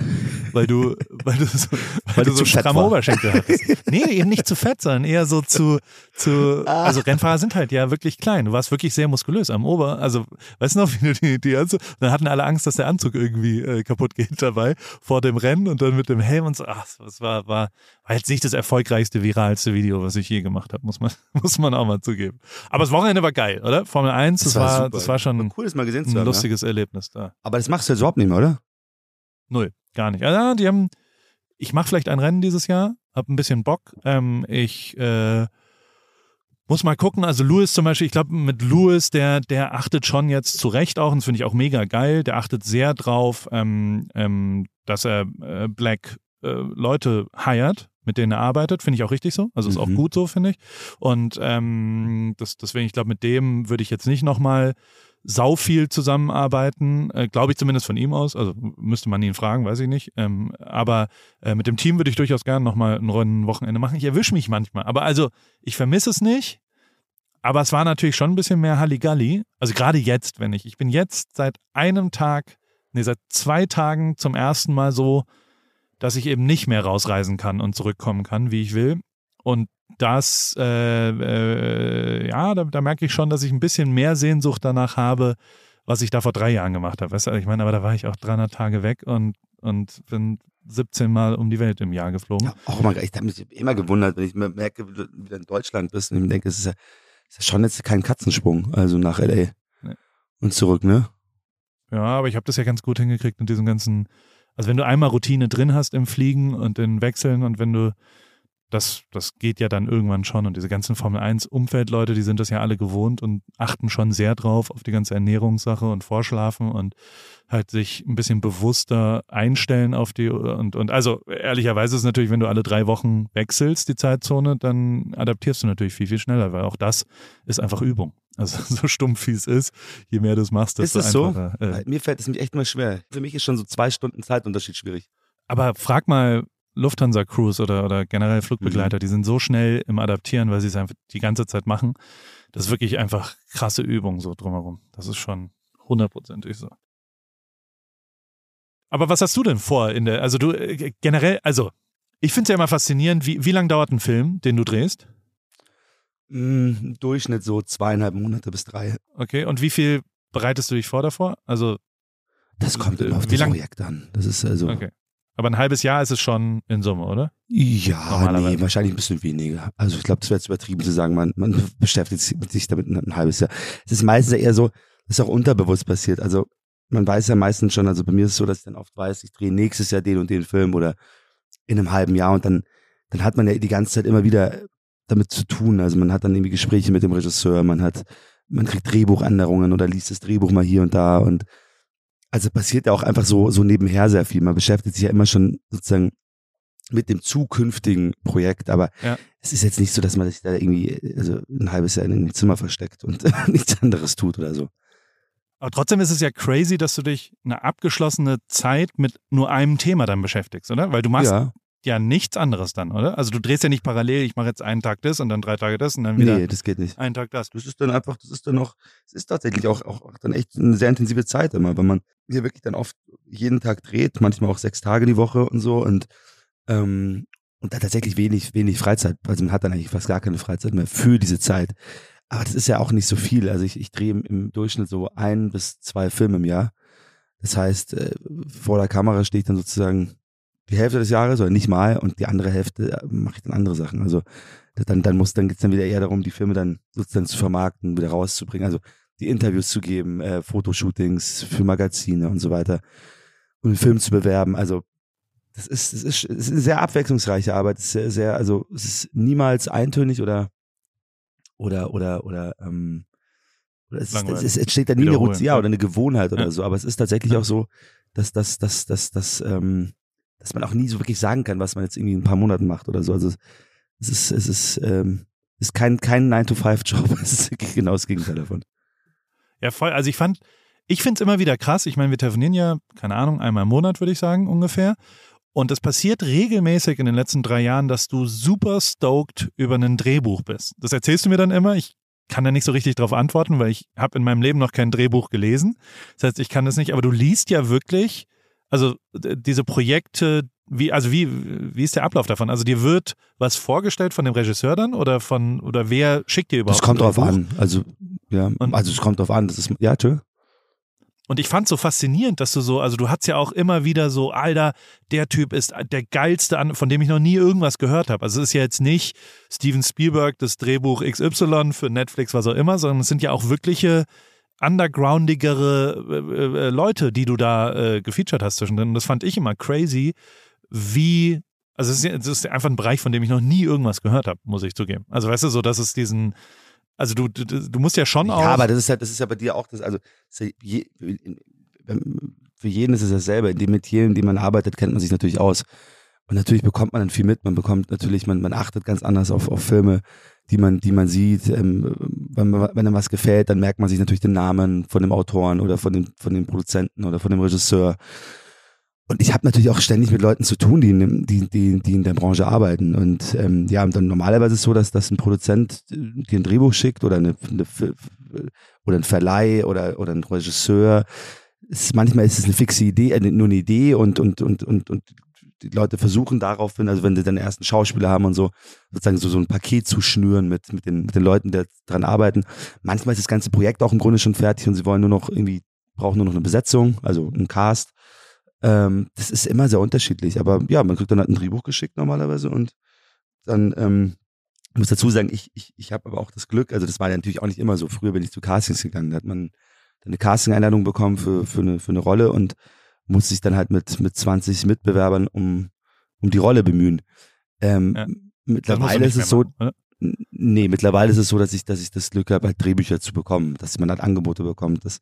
weil du, weil du so, weil Weil du so stramme. Oberschenkel hattest. Nee, eben nicht zu fett, sondern eher so zu, zu, Ah. also Rennfahrer sind halt ja wirklich klein. Du warst wirklich sehr muskulös am Ober, also, weißt du noch, wie du die, die Anzug, dann hatten alle Angst, dass der Anzug irgendwie äh, kaputt geht dabei, vor dem Rennen und dann mit dem Helm und so, ach, das war, war, war jetzt nicht das erfolgreichste, viralste Video, was ich je gemacht habe, muss man, muss man auch mal zugeben. Aber das Wochenende war geil, oder? Formel 1, das, war, super. das war schon War cool, das mal gesehen zu ein haben. Ja? lustiges Erlebnis da. Aber das machst du jetzt überhaupt nicht mehr, oder? Null, gar nicht. Ja, die haben, ich mache vielleicht ein Rennen dieses Jahr, hab ein bisschen Bock. Ähm, ich äh, muss mal gucken. Also Lewis zum Beispiel, ich glaube mit Lewis, der, der achtet schon jetzt zu Recht auch, und das finde ich auch mega geil. Der achtet sehr drauf, ähm, ähm, dass er äh, Black äh, Leute hired, mit denen er arbeitet. Finde ich auch richtig so. Also ist auch Mhm. gut so, finde ich. Und ähm, das, deswegen, ich glaube, mit dem würde ich jetzt nicht nochmal sau viel zusammenarbeiten, äh, glaube ich zumindest von ihm aus. Also müsste man ihn fragen, weiß ich nicht. Ähm, aber äh, mit dem Team würde ich durchaus gerne nochmal ein Rennen- Wochenende machen. Ich erwische mich manchmal. Aber also, ich vermisse es nicht. Aber es war natürlich schon ein bisschen mehr Halligalli. Also gerade jetzt, wenn ich, ich bin jetzt seit einem Tag, nee, seit zwei Tagen zum ersten Mal so, dass ich eben nicht mehr rausreisen kann und zurückkommen kann, wie ich will. Und das, äh, äh, ja, da, da merke ich schon, dass ich ein bisschen mehr Sehnsucht danach habe, was ich da vor drei Jahren gemacht habe. Weißt du, ich meine, aber da war ich auch 300 Tage weg und, und bin 17 Mal um die Welt im Jahr geflogen. Ja, auch immer, ich habe mich immer gewundert, wenn ich mir merke, wie du wieder in Deutschland bist und ich denke, es ist ja, ist ja schon jetzt kein Katzensprung, also nach L.A. Nee. und zurück, ne? Ja, aber ich habe das ja ganz gut hingekriegt mit diesem ganzen, also wenn du einmal Routine drin hast im Fliegen und in Wechseln und wenn du das, das geht ja dann irgendwann schon. Und diese ganzen Formel 1-Umfeldleute, die sind das ja alle gewohnt und achten schon sehr drauf auf die ganze Ernährungssache und Vorschlafen und halt sich ein bisschen bewusster einstellen auf die und, und also ehrlicherweise ist es natürlich, wenn du alle drei Wochen wechselst, die Zeitzone, dann adaptierst du natürlich viel, viel schneller, weil auch das ist einfach Übung. Also so stumpf wie es ist, je mehr du es machst, desto ist es einfacher. So? Äh, Mir fällt es echt immer schwer. Für mich ist schon so zwei Stunden Zeitunterschied schwierig. aber frag mal Lufthansa Crews oder, oder generell Mhm. Flugbegleiter, die sind so schnell im Adaptieren, weil sie es einfach die ganze Zeit machen. Das ist wirklich einfach krasse Übung so drumherum. Das ist schon hundertprozentig so. Aber was hast du denn vor in der, also du äh, generell, also ich finde es ja immer faszinierend, wie, wie lange dauert ein Film, den du drehst? Mm, Im Durchschnitt so zweieinhalb Monate bis drei. Okay, und wie viel bereitest du dich vor davor? Also, Das kommt immer auf das lang- Projekt an. Das ist also. okay. Aber ein halbes Jahr ist es schon in Summe, oder? Ja, nee, wahrscheinlich ein bisschen weniger. Also ich glaube, das wäre jetzt übertrieben zu sagen, man, man beschäftigt sich mit sich damit ein, halbes Jahr. Es ist meistens eher so, das ist auch unterbewusst passiert. Also man weiß ja meistens schon, also bei mir ist es so, dass ich dann oft weiß, ich drehe nächstes Jahr den und den Film oder in einem halben Jahr und dann, dann hat man ja die ganze Zeit immer wieder damit zu tun. Also man hat dann irgendwie Gespräche mit dem Regisseur, man hat, man kriegt Drehbuchänderungen oder liest das Drehbuch mal hier und da und also passiert ja auch einfach so, so nebenher sehr viel. Man beschäftigt sich ja immer schon sozusagen mit dem zukünftigen Projekt, aber Ja. es ist jetzt nicht so, dass man sich da irgendwie also ein halbes Jahr in einem Zimmer versteckt und nichts anderes tut oder so. Aber trotzdem ist es ja crazy, dass du dich eine abgeschlossene Zeit mit nur einem Thema dann beschäftigst, oder? Weil du machst ja, ja, nichts anderes dann, oder? Also du drehst ja nicht parallel, ich mache jetzt einen Tag das und dann drei Tage das und dann wieder nee, das geht nicht. einen Tag das. Das ist dann einfach, das ist dann noch, es ist tatsächlich auch, auch, auch dann echt eine sehr intensive Zeit immer, wenn man hier wirklich dann oft jeden Tag dreht, manchmal auch sechs Tage die Woche und so und ähm, und da tatsächlich wenig, wenig Freizeit. Also man hat dann eigentlich fast gar keine Freizeit mehr für diese Zeit. Aber das ist ja auch nicht so viel. Also ich, ich drehe im, im Durchschnitt so ein bis zwei Filme im Jahr. Das heißt, äh, vor der Kamera stehe ich dann sozusagen die Hälfte des Jahres oder nicht mal und die andere Hälfte äh, mache ich dann andere Sachen. Also dann, dann muss, dann geht's dann wieder eher darum, die Filme dann sozusagen zu vermarkten, wieder rauszubringen. Also die Interviews zu geben, äh, Fotoshootings für Magazine und so weiter und den Film zu bewerben. Also das ist, das ist, das ist eine sehr abwechslungsreiche Arbeit. Es ist sehr, sehr, also es ist niemals eintönig oder oder oder oder ähm, oder es, ist, es, entsteht da nie eine Routine ja, oder eine Gewohnheit oder Ja. so. Aber es ist tatsächlich Ja. auch so, dass dass dass dass dass ähm, dass man auch nie so wirklich sagen kann, was man jetzt irgendwie in ein paar Monaten macht oder so. Also es ist es ist ähm, ist kein kein 9 to 5 Job. Es ist genau das Gegenteil davon. Ja, voll. Also ich fand, ich finde es immer wieder krass. Ich meine, wir telefonieren ja, keine Ahnung, einmal im Monat, würde ich sagen, ungefähr. Und es passiert regelmäßig in den letzten drei Jahren, dass du super stoked über ein Drehbuch bist. Das erzählst du mir dann immer. Ich kann da nicht so richtig drauf antworten, weil ich habe in meinem Leben noch kein Drehbuch gelesen. Das heißt, ich kann das nicht. Aber du liest ja wirklich, also diese Projekte, wie, also wie, wie ist der Ablauf davon? Also dir wird was vorgestellt von dem Regisseur dann oder von, oder wer schickt dir überhaupt? Das kommt drauf Drehbuch? an. Also ja, Und- also es kommt drauf an. Das ist ja, tschö. Und ich fand so faszinierend, dass du so, also du hast ja auch immer wieder so, Alter, der Typ ist der geilste, von dem ich noch nie irgendwas gehört habe. Also es ist ja jetzt nicht Steven Spielberg, das Drehbuch XY für Netflix, was auch immer, sondern es sind ja auch wirkliche undergroundigere äh, äh, Leute, die du da äh, gefeatured hast zwischendrin. Und das fand ich immer crazy, wie, also es ist, ja- ist einfach ein Bereich, von dem ich noch nie irgendwas gehört habe, muss ich zugeben. Also weißt du, so, dass es diesen, also du, du, du musst ja schon auch. Ja, aber das ist halt, das ist ja bei dir auch das, also ja je, für jeden ist es dasselbe. In dem Metier, in dem man arbeitet, kennt man sich natürlich aus. Und natürlich bekommt man dann viel mit. Man bekommt natürlich, man, man achtet ganz anders auf, auf Filme, die man, die man sieht. Ähm, wenn, man, wenn einem was gefällt, dann merkt man sich natürlich den Namen von dem Autoren oder von dem, von dem Produzenten oder von dem Regisseur. Und ich habe natürlich auch ständig mit Leuten zu tun, die in, die, die, die in der Branche arbeiten. Und ähm, ja, dann normalerweise ist es so, dass, dass ein Produzent äh, dir ein Drehbuch schickt oder eine, eine oder ein Verleih oder, oder ein Regisseur. Ist, manchmal ist es eine fixe Idee, äh, nur eine Idee und, und, und, und, und die Leute versuchen daraufhin, also wenn sie dann ersten Schauspieler haben und so, sozusagen so, so ein Paket zu schnüren mit, mit, den, mit den Leuten, die dran arbeiten. Manchmal ist das ganze Projekt auch im Grunde schon fertig und sie wollen nur noch irgendwie, brauchen nur noch eine Besetzung, also einen Cast. Ähm, das ist immer sehr unterschiedlich, aber ja, man kriegt dann halt ein Drehbuch geschickt normalerweise und dann, ähm, ich muss dazu sagen, ich, ich, ich habe aber auch das Glück, also das war ja natürlich auch nicht immer so. Früher bin ich zu Castings gegangen, da hat man eine Casting-Einladung bekommen für, für, eine, für eine Rolle und musste sich dann halt mit, mit 20 Mitbewerbern um, um die Rolle bemühen. Ähm, Ja. mittlerweile ist es so, machen, nee, mittlerweile ist es so, dass ich, dass ich das Glück habe, halt Drehbücher zu bekommen, dass man halt Angebote bekommt. Das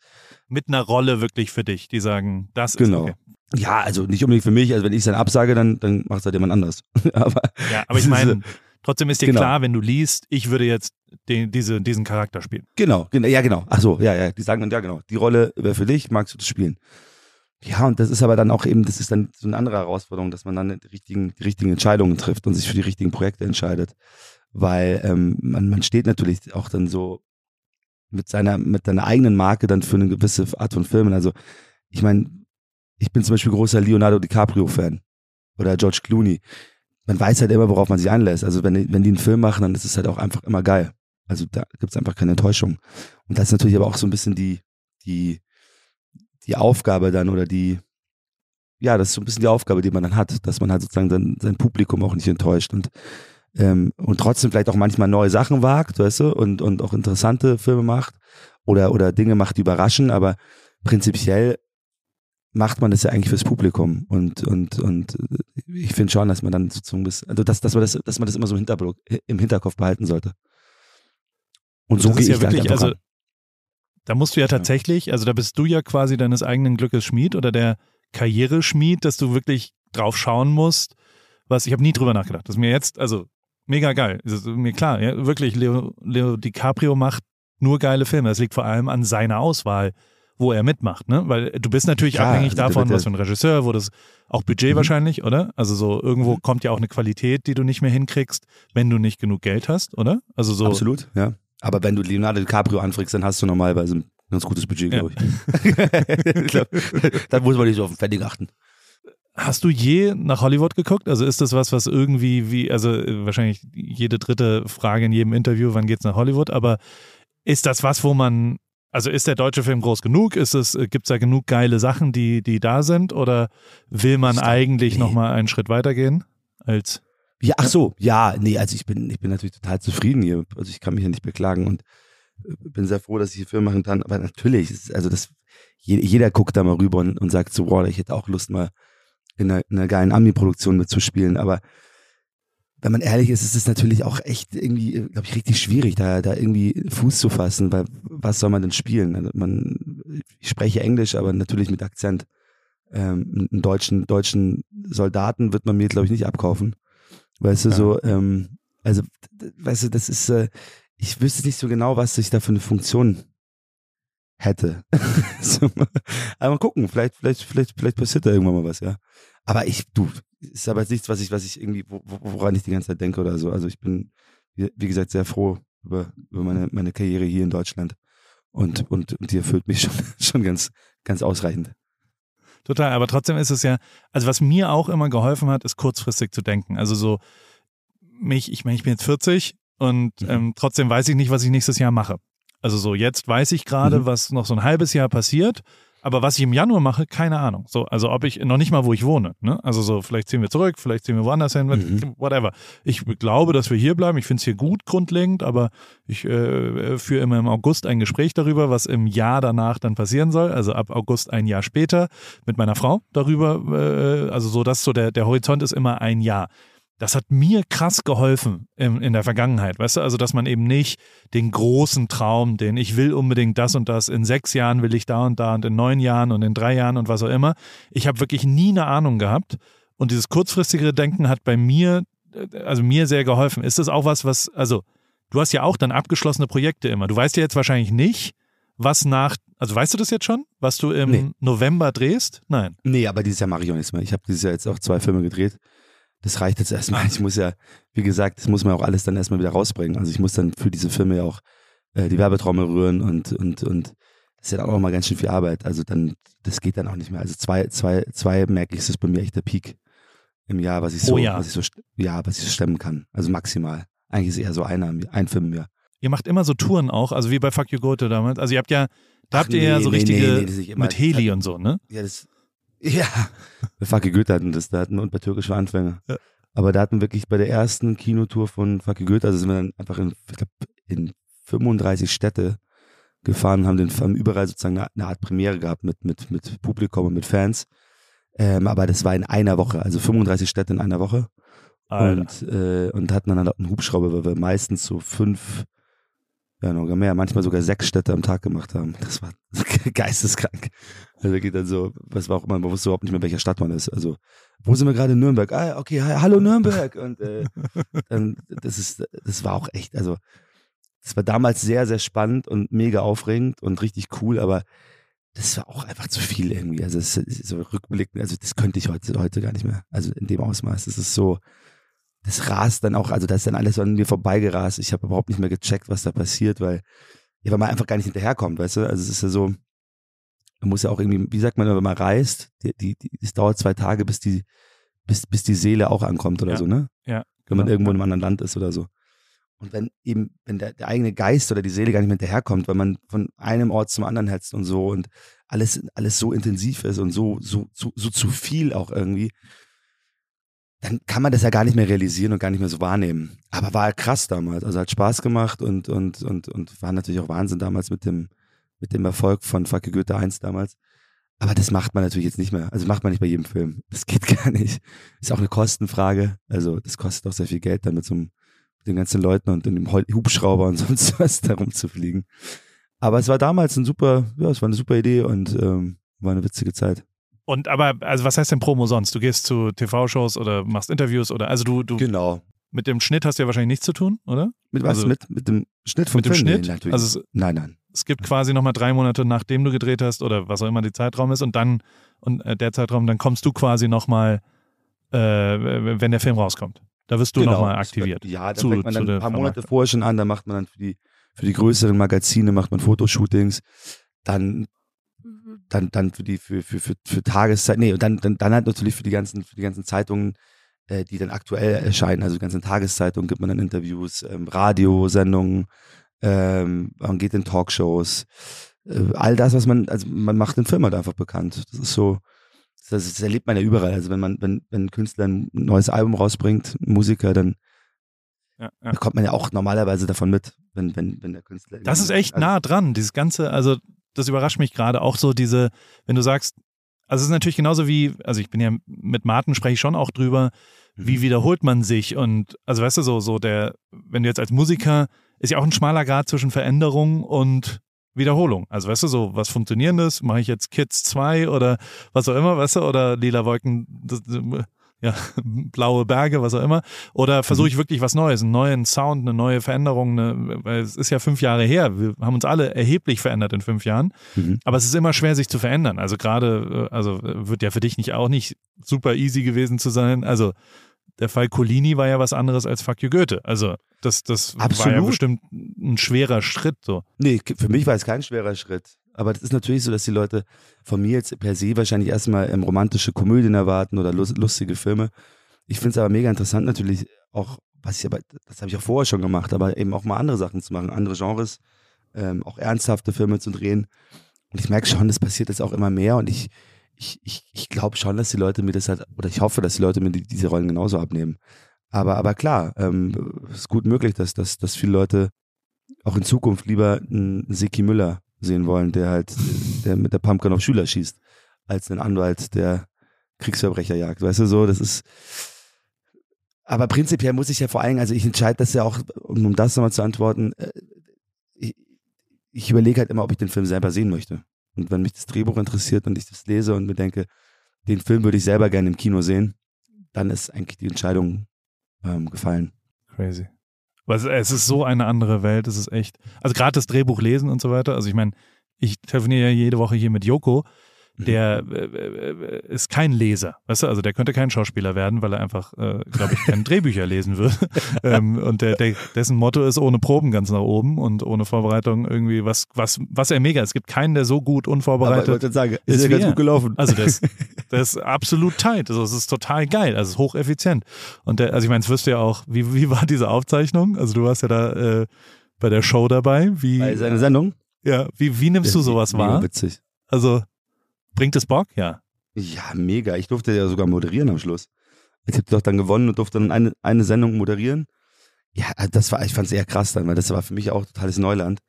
Mit einer Rolle wirklich für dich, die sagen, das genau. ist okay. Ja, also nicht unbedingt für mich, also wenn ich es dann absage, dann, dann macht es halt jemand anders. aber, ja, aber ich meine, trotzdem ist dir genau. klar, wenn du liest, ich würde jetzt den, diese, diesen Charakter spielen. Genau, genau, ja, genau. Ach so, ja, ja, die sagen dann, ja, genau, die Rolle wäre für dich, magst du das spielen? Ja, und das ist aber dann auch eben, das ist dann so eine andere Herausforderung, dass man dann die richtigen, die richtigen Entscheidungen trifft und sich für die richtigen Projekte entscheidet. Weil ähm, man, man steht natürlich auch dann so mit seiner, mit seiner eigenen Marke dann für eine gewisse Art von Filmen. Also, ich meine, ich bin zum Beispiel großer Leonardo DiCaprio-Fan oder George Clooney. Man weiß halt immer, worauf man sich einlässt. Also, wenn, wenn die einen Film machen, dann ist es halt auch einfach immer geil. Also, da gibt es einfach keine Enttäuschung. Und das ist natürlich aber auch so ein bisschen die, die, die Aufgabe dann oder die, ja, das ist so ein bisschen die Aufgabe, die man dann hat, dass man halt sozusagen sein, sein Publikum auch nicht enttäuscht und, ähm, und trotzdem vielleicht auch manchmal neue Sachen wagt, weißt du, und, und auch interessante Filme macht oder, oder Dinge macht, die überraschen, aber prinzipiell macht man das ja eigentlich fürs Publikum und, und, und ich finde schon, dass man dann sozusagen bis, also dass, dass man das, dass man das immer so im, Hinterkopf behalten sollte. Und so gehe ich ja wirklich, halt also, da musst du ja tatsächlich, also da bist du ja quasi deines eigenen Glückes Schmied oder der Karriereschmied, dass du wirklich drauf schauen musst, was ich habe nie drüber nachgedacht. Das ist mir jetzt, also mega geil. Das ist mir klar, ja, wirklich, Leo, Leo DiCaprio macht nur geile Filme. Das liegt vor allem an seiner Auswahl, wo er mitmacht, ne? Weil du bist natürlich ja, abhängig also davon, was für ein Regisseur, wo das auch Budget mhm. wahrscheinlich, oder? Also so irgendwo mhm. kommt ja auch eine Qualität, die du nicht mehr hinkriegst, wenn du nicht genug Geld hast, oder? Also so. Absolut, ja. Aber wenn du Leonardo DiCaprio anfragst, dann hast du normalerweise ein ganz gutes Budget, glaube ich. Ja. da muss man nicht so auf den Pfennig achten. Hast du je nach Hollywood geguckt? Also ist das was, was irgendwie wie, also wahrscheinlich jede dritte Frage in jedem Interview, wann geht's nach Hollywood? Aber ist das was, wo man, also ist der deutsche Film groß genug? Ist es, gibt's da genug geile Sachen, die, die da sind? Oder will man eigentlich nee. nochmal einen Schritt weitergehen als ja, ach so, ja, nee, also ich bin, ich bin natürlich total zufrieden hier. Also ich kann mich ja nicht beklagen und äh, bin sehr froh, dass ich hier Film machen kann. Aber natürlich, also das, jeder guckt da mal rüber und, und sagt so, boah, ich hätte auch Lust mal in einer, in einer geilen Ami-Produktion mitzuspielen. Aber wenn man ehrlich ist, ist es natürlich auch echt irgendwie, glaube ich, richtig schwierig, da, da irgendwie Fuß zu fassen, weil was soll man denn spielen? Also man, ich spreche Englisch, aber natürlich mit Akzent. Ähm, einen deutschen, deutschen Soldaten wird man mir, glaube ich, nicht abkaufen. Weißt du, ja. so, ähm, also, weißt du, das ist, äh, ich wüsste nicht so genau, was ich da für eine Funktion hätte. so, aber mal gucken, vielleicht, vielleicht, vielleicht, vielleicht passiert da irgendwann mal was, ja. Aber ich, du, ist aber nichts, was ich, was ich irgendwie, woran ich die ganze Zeit denke oder so. Also ich bin, wie gesagt, sehr froh über, über meine, meine Karriere hier in Deutschland. Und, und, und die erfüllt mich schon, schon ganz, ganz ausreichend. Total, aber trotzdem ist es ja, also was mir auch immer geholfen hat, ist kurzfristig zu denken. Also so mich, ich meine, ich bin jetzt 40 und mhm. ähm, trotzdem weiß ich nicht, was ich nächstes Jahr mache. Also so jetzt weiß ich gerade, mhm. was noch so ein halbes Jahr passiert aber was ich im Januar mache, keine Ahnung. So, also ob ich noch nicht mal, wo ich wohne. Ne? Also so, vielleicht ziehen wir zurück, vielleicht ziehen wir woanders hin, mhm. whatever. Ich glaube, dass wir hier bleiben. Ich finde es hier gut grundlegend, aber ich äh, führe immer im August ein Gespräch darüber, was im Jahr danach dann passieren soll. Also ab August ein Jahr später mit meiner Frau darüber. Äh, also so, dass so der, der Horizont ist immer ein Jahr das hat mir krass geholfen in, in der Vergangenheit, weißt du, also dass man eben nicht den großen Traum, den ich will unbedingt das und das, in sechs Jahren will ich da und da und in neun Jahren und in drei Jahren und was auch immer. Ich habe wirklich nie eine Ahnung gehabt und dieses kurzfristige Denken hat bei mir, also mir sehr geholfen. Ist das auch was, was, also du hast ja auch dann abgeschlossene Projekte immer. Du weißt ja jetzt wahrscheinlich nicht, was nach, also weißt du das jetzt schon, was du im nee. November drehst? Nein. Nee, aber dieses Jahr mache ich auch nichts mehr. Ich habe dieses Jahr jetzt auch zwei Filme gedreht das reicht jetzt erstmal. Ich muss ja, wie gesagt, das muss man auch alles dann erstmal wieder rausbringen. Also ich muss dann für diese Filme ja auch äh, die Werbetrommel rühren und, und, und das ist ja auch mal ganz schön viel Arbeit. Also dann, das geht dann auch nicht mehr. Also zwei, zwei, zwei merke ich, ist das bei mir echt der Peak im Jahr, was ich so, oh ja. was ich so, ja, was ich so stemmen kann. Also maximal. Eigentlich ist eher so einer, ein Film mehr. Ihr macht immer so Touren auch, also wie bei Fuck You Goethe damals. Also ihr habt ja, da Ach, habt ihr nee, ja so nee, richtige nee, mit Heli und so, ne? Ja, das, ja, bei Fucky Goethe hatten das, da hatten und bei türkische Anfänger. Ja. Aber da hatten wirklich bei der ersten Kinotour von Fucky Goethe, also sind wir dann einfach in, ich glaub, in 35 Städte gefahren und haben, den, haben überall sozusagen eine, eine, Art Premiere gehabt mit, mit, mit Publikum und mit Fans. Ähm, aber das war in einer Woche, also 35 Städte in einer Woche. und, äh, und hatten dann halt einen Hubschrauber, weil wir meistens so fünf, ja noch mehr, manchmal sogar sechs Städte am Tag gemacht haben. Das war geisteskrank. Also geht dann so, was war auch immer, man wusste überhaupt nicht mehr, welcher Stadt man ist. Also, wo sind wir gerade in Nürnberg? Ah, okay, hi, hallo Nürnberg. Und äh, dann, das ist, das war auch echt, also das war damals sehr, sehr spannend und mega aufregend und richtig cool, aber das war auch einfach zu viel irgendwie. Also es ist so rückblickend, also das könnte ich heute, heute gar nicht mehr. Also in dem Ausmaß. Das ist so, das rast dann auch, also das ist dann alles an mir vorbeigerast. Ich habe überhaupt nicht mehr gecheckt, was da passiert, weil, ja, weil man einfach gar nicht hinterherkommt, weißt du? Also es ist ja so, man muss ja auch irgendwie, wie sagt man, wenn man reist, die, die, die, es dauert zwei Tage, bis die, bis, bis die Seele auch ankommt oder Ja. so, ne? Ja. Wenn man Genau, irgendwo in einem anderen Land ist oder so. Und wenn eben, wenn der, der eigene Geist oder die Seele gar nicht mehr hinterherkommt, weil man von einem Ort zum anderen hetzt und so und alles, alles so intensiv ist und so, so, so, so zu viel auch irgendwie, dann kann man das ja gar nicht mehr realisieren und gar nicht mehr so wahrnehmen. Aber war krass damals. Also hat Spaß gemacht und, und, und, und war natürlich auch Wahnsinn damals mit dem, mit dem Erfolg von Fucke Goethe 1 damals. Aber das macht man natürlich jetzt nicht mehr. Also macht man nicht bei jedem Film. Das geht gar nicht. Ist auch eine Kostenfrage. Also das kostet auch sehr viel Geld, dann mit so einem, mit den ganzen Leuten und in dem Hubschrauber und sonst was da rumzufliegen. Aber es war damals ein super, ja, es war eine super Idee und ähm, war eine witzige Zeit. Und aber, also was heißt denn Promo sonst? Du gehst zu TV-Shows oder machst Interviews oder, also du, du, Genau. mit dem Schnitt hast du ja wahrscheinlich nichts zu tun, oder? Mit was? Also- mit, mit dem Schnitt vom Mit dem Film? Schnitt? Nee, natürlich. Also es, nein, nein. es gibt quasi nochmal drei Monate, nachdem du gedreht hast oder was auch immer die Zeitraum ist und dann, und äh, der Zeitraum, dann kommst du quasi nochmal, äh, wenn der Film rauskommt. Da wirst du Genau. nochmal aktiviert. Ja, da zu- fängt man dann der ein paar Monate vorher schon an, dann macht man dann für die, für die größeren Magazine macht man Fotoshootings, dann dann, dann für die, für, für, für, für Tageszeit, nee, und dann, dann, dann halt natürlich für die ganzen, für die ganzen Zeitungen, äh, die dann aktuell erscheinen, also die ganzen Tageszeitungen gibt man dann Interviews, ähm, Radiosendungen, ähm, man geht in Talkshows, äh, all das, was man, also man macht den Film halt einfach bekannt. Das ist so, das, das erlebt man ja überall. Also wenn man, wenn, wenn ein Künstler ein neues Album rausbringt, ein Musiker, dann Ja, ja. bekommt man ja auch normalerweise davon mit, wenn, wenn, wenn der Künstler. Das ist echt also, nah dran, dieses Ganze, also das überrascht mich gerade auch so diese, wenn du sagst, also es ist natürlich genauso wie, also ich bin ja mit Martin spreche ich schon auch drüber, Mhm. wie wiederholt man sich und also weißt du so, so der, wenn du jetzt als Musiker, ist ja auch ein schmaler Grad zwischen Veränderung und Wiederholung. Also weißt du so, was Funktionierendes, mache ich jetzt Kids 2 oder was auch immer, weißt du, oder Lila Wolken, ja, blaue Berge, was auch immer. Oder versuche ich wirklich was Neues, einen neuen Sound, eine neue Veränderung, eine, weil es ist ja fünf Jahre her. Wir haben uns alle erheblich verändert in fünf Jahren. Mhm. Aber es ist immer schwer, sich zu verändern. Also gerade, äh, also äh, wird ja für dich nicht auch nicht super easy gewesen zu sein. Also der Fall Colini war ja was anderes als Fuck you Goethe. Also das, das war ja bestimmt ein schwerer Schritt so. Nee, für mich war es kein schwerer Schritt. Aber das ist natürlich so, dass die Leute von mir jetzt per se wahrscheinlich erstmal ähm, romantische Komödien erwarten oder lus- lustige Filme. Ich finde es aber mega interessant natürlich auch, was ich aber, das habe ich auch vorher schon gemacht, aber eben auch mal andere Sachen zu machen, andere Genres, ähm, auch ernsthafte Filme zu drehen. Und ich merke schon, das passiert jetzt auch immer mehr und ich, ich, ich, ich glaube schon, dass die Leute mir das halt, oder ich hoffe, dass die Leute mir die, diese Rollen genauso abnehmen. Aber, aber klar, ähm, es ist gut möglich, dass, dass, dass viele Leute auch in Zukunft lieber einen Seki Müller sehen wollen, der halt, der mit der Pumpgun auf Schüler schießt, als einen Anwalt, der Kriegsverbrecher jagt. Weißt du so, das ist. Aber prinzipiell muss ich ja vor allem, also ich entscheide das ja auch, um, um das nochmal zu antworten, äh, ich, ich überlege halt immer, ob ich den Film selber sehen möchte. Und wenn mich das Drehbuch interessiert und ich das lese und mir denke, den Film würde ich selber gerne im Kino sehen, dann ist eigentlich die Entscheidung ähm, gefallen. Crazy. Weil es, es ist so eine andere Welt, es ist echt. Also gerade das Drehbuch lesen und so weiter. Also ich meine, ich telefoniere ja jede Woche hier mit Joko, der äh, äh, ist kein Leser, weißt du, also der könnte kein Schauspieler werden, weil er einfach, äh, glaube ich, keine Drehbücher lesen würde. ähm, und der, der, dessen Motto ist ohne Proben ganz nach oben und ohne Vorbereitung irgendwie was, was, was er mega. Es gibt keinen, der so gut Aber ich unvorbereitet. sagen, ist ist ja ganz gut gelaufen. Also das, das ist absolut tight. Also es ist total geil. Also es ist hocheffizient. Und der, also ich meine, es wirst du ja auch, wie, wie war diese Aufzeichnung? Also du warst ja da äh, bei der Show dabei. Wie, Bei seiner Sendung? ja, wie, wie nimmst du sowas wahr? witzig. Also bringt es Bock? Ja. Ja, mega. Ich durfte ja sogar moderieren am Schluss. Ich habe doch dann gewonnen und durfte dann eine, eine Sendung moderieren. Ja, das war, ich fand es eher krass dann, weil das war für mich auch totales Neuland.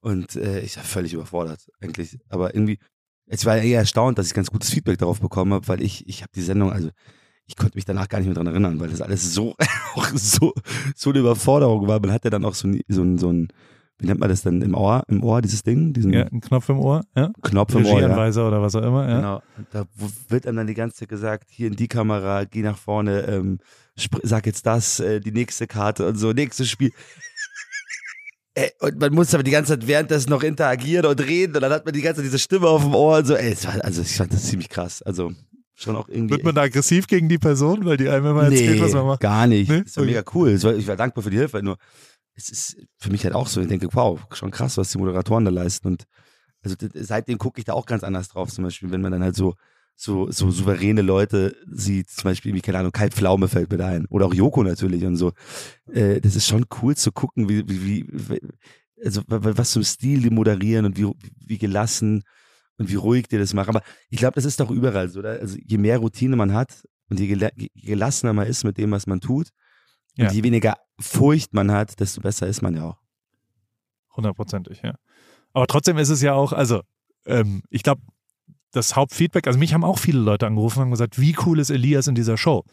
Und äh, ich war völlig überfordert, eigentlich. Aber irgendwie, ich war eher erstaunt, dass ich ganz gutes Feedback darauf bekommen habe, weil ich, ich habe die Sendung, also ich konnte mich danach gar nicht mehr dran erinnern, weil das alles so, auch so, so eine Überforderung war. Man hatte dann auch so ein, so ein, so ein wie nennt man das denn im Ohr, im Ohr, dieses Ding? Diesen Ja, ein Knopf im Ohr, ja. Knopf im Ohr. Ja. Oder was auch immer, ja. Genau. Und da wird einem dann die ganze Zeit gesagt, hier in die Kamera, geh nach vorne, ähm, sag jetzt das, äh, die nächste Karte und so, nächstes Spiel. Ey, und man muss aber die ganze Zeit währenddessen noch interagieren und reden und dann hat man die ganze Zeit diese Stimme auf dem Ohr und so. Ey, war, also ich fand das ziemlich krass. Also schon auch irgendwie. Wird man da aggressiv gegen die Person, weil die einem immer erzählt, nee, was man macht? gar nicht. Nee? Das war mega cool. War, ich war dankbar für die Hilfe, nur es ist für mich halt auch so. Ich denke, wow, schon krass, was die Moderatoren da leisten. Und also seitdem gucke ich da auch ganz anders drauf. Zum Beispiel, wenn man dann halt so so, so souveräne Leute sieht, zum Beispiel, wie, keine Ahnung, Kai Pflaume fällt mir da ein. Oder auch Joko natürlich und so. Äh, das ist schon cool zu gucken, wie, wie, wie also wa- wa- was zum Stil die moderieren und wie, wie gelassen und wie ruhig die das machen. Aber ich glaube, das ist doch überall so. Oder? Also je mehr Routine man hat und je gelassener man ist mit dem, was man tut, Ja. und je weniger Furcht man hat, desto besser ist man ja auch. Hundertprozentig, ja. Aber trotzdem ist es ja auch, also, ähm, ich glaube, das Hauptfeedback, also mich haben auch viele Leute angerufen und haben gesagt, wie cool ist Elias in dieser Show?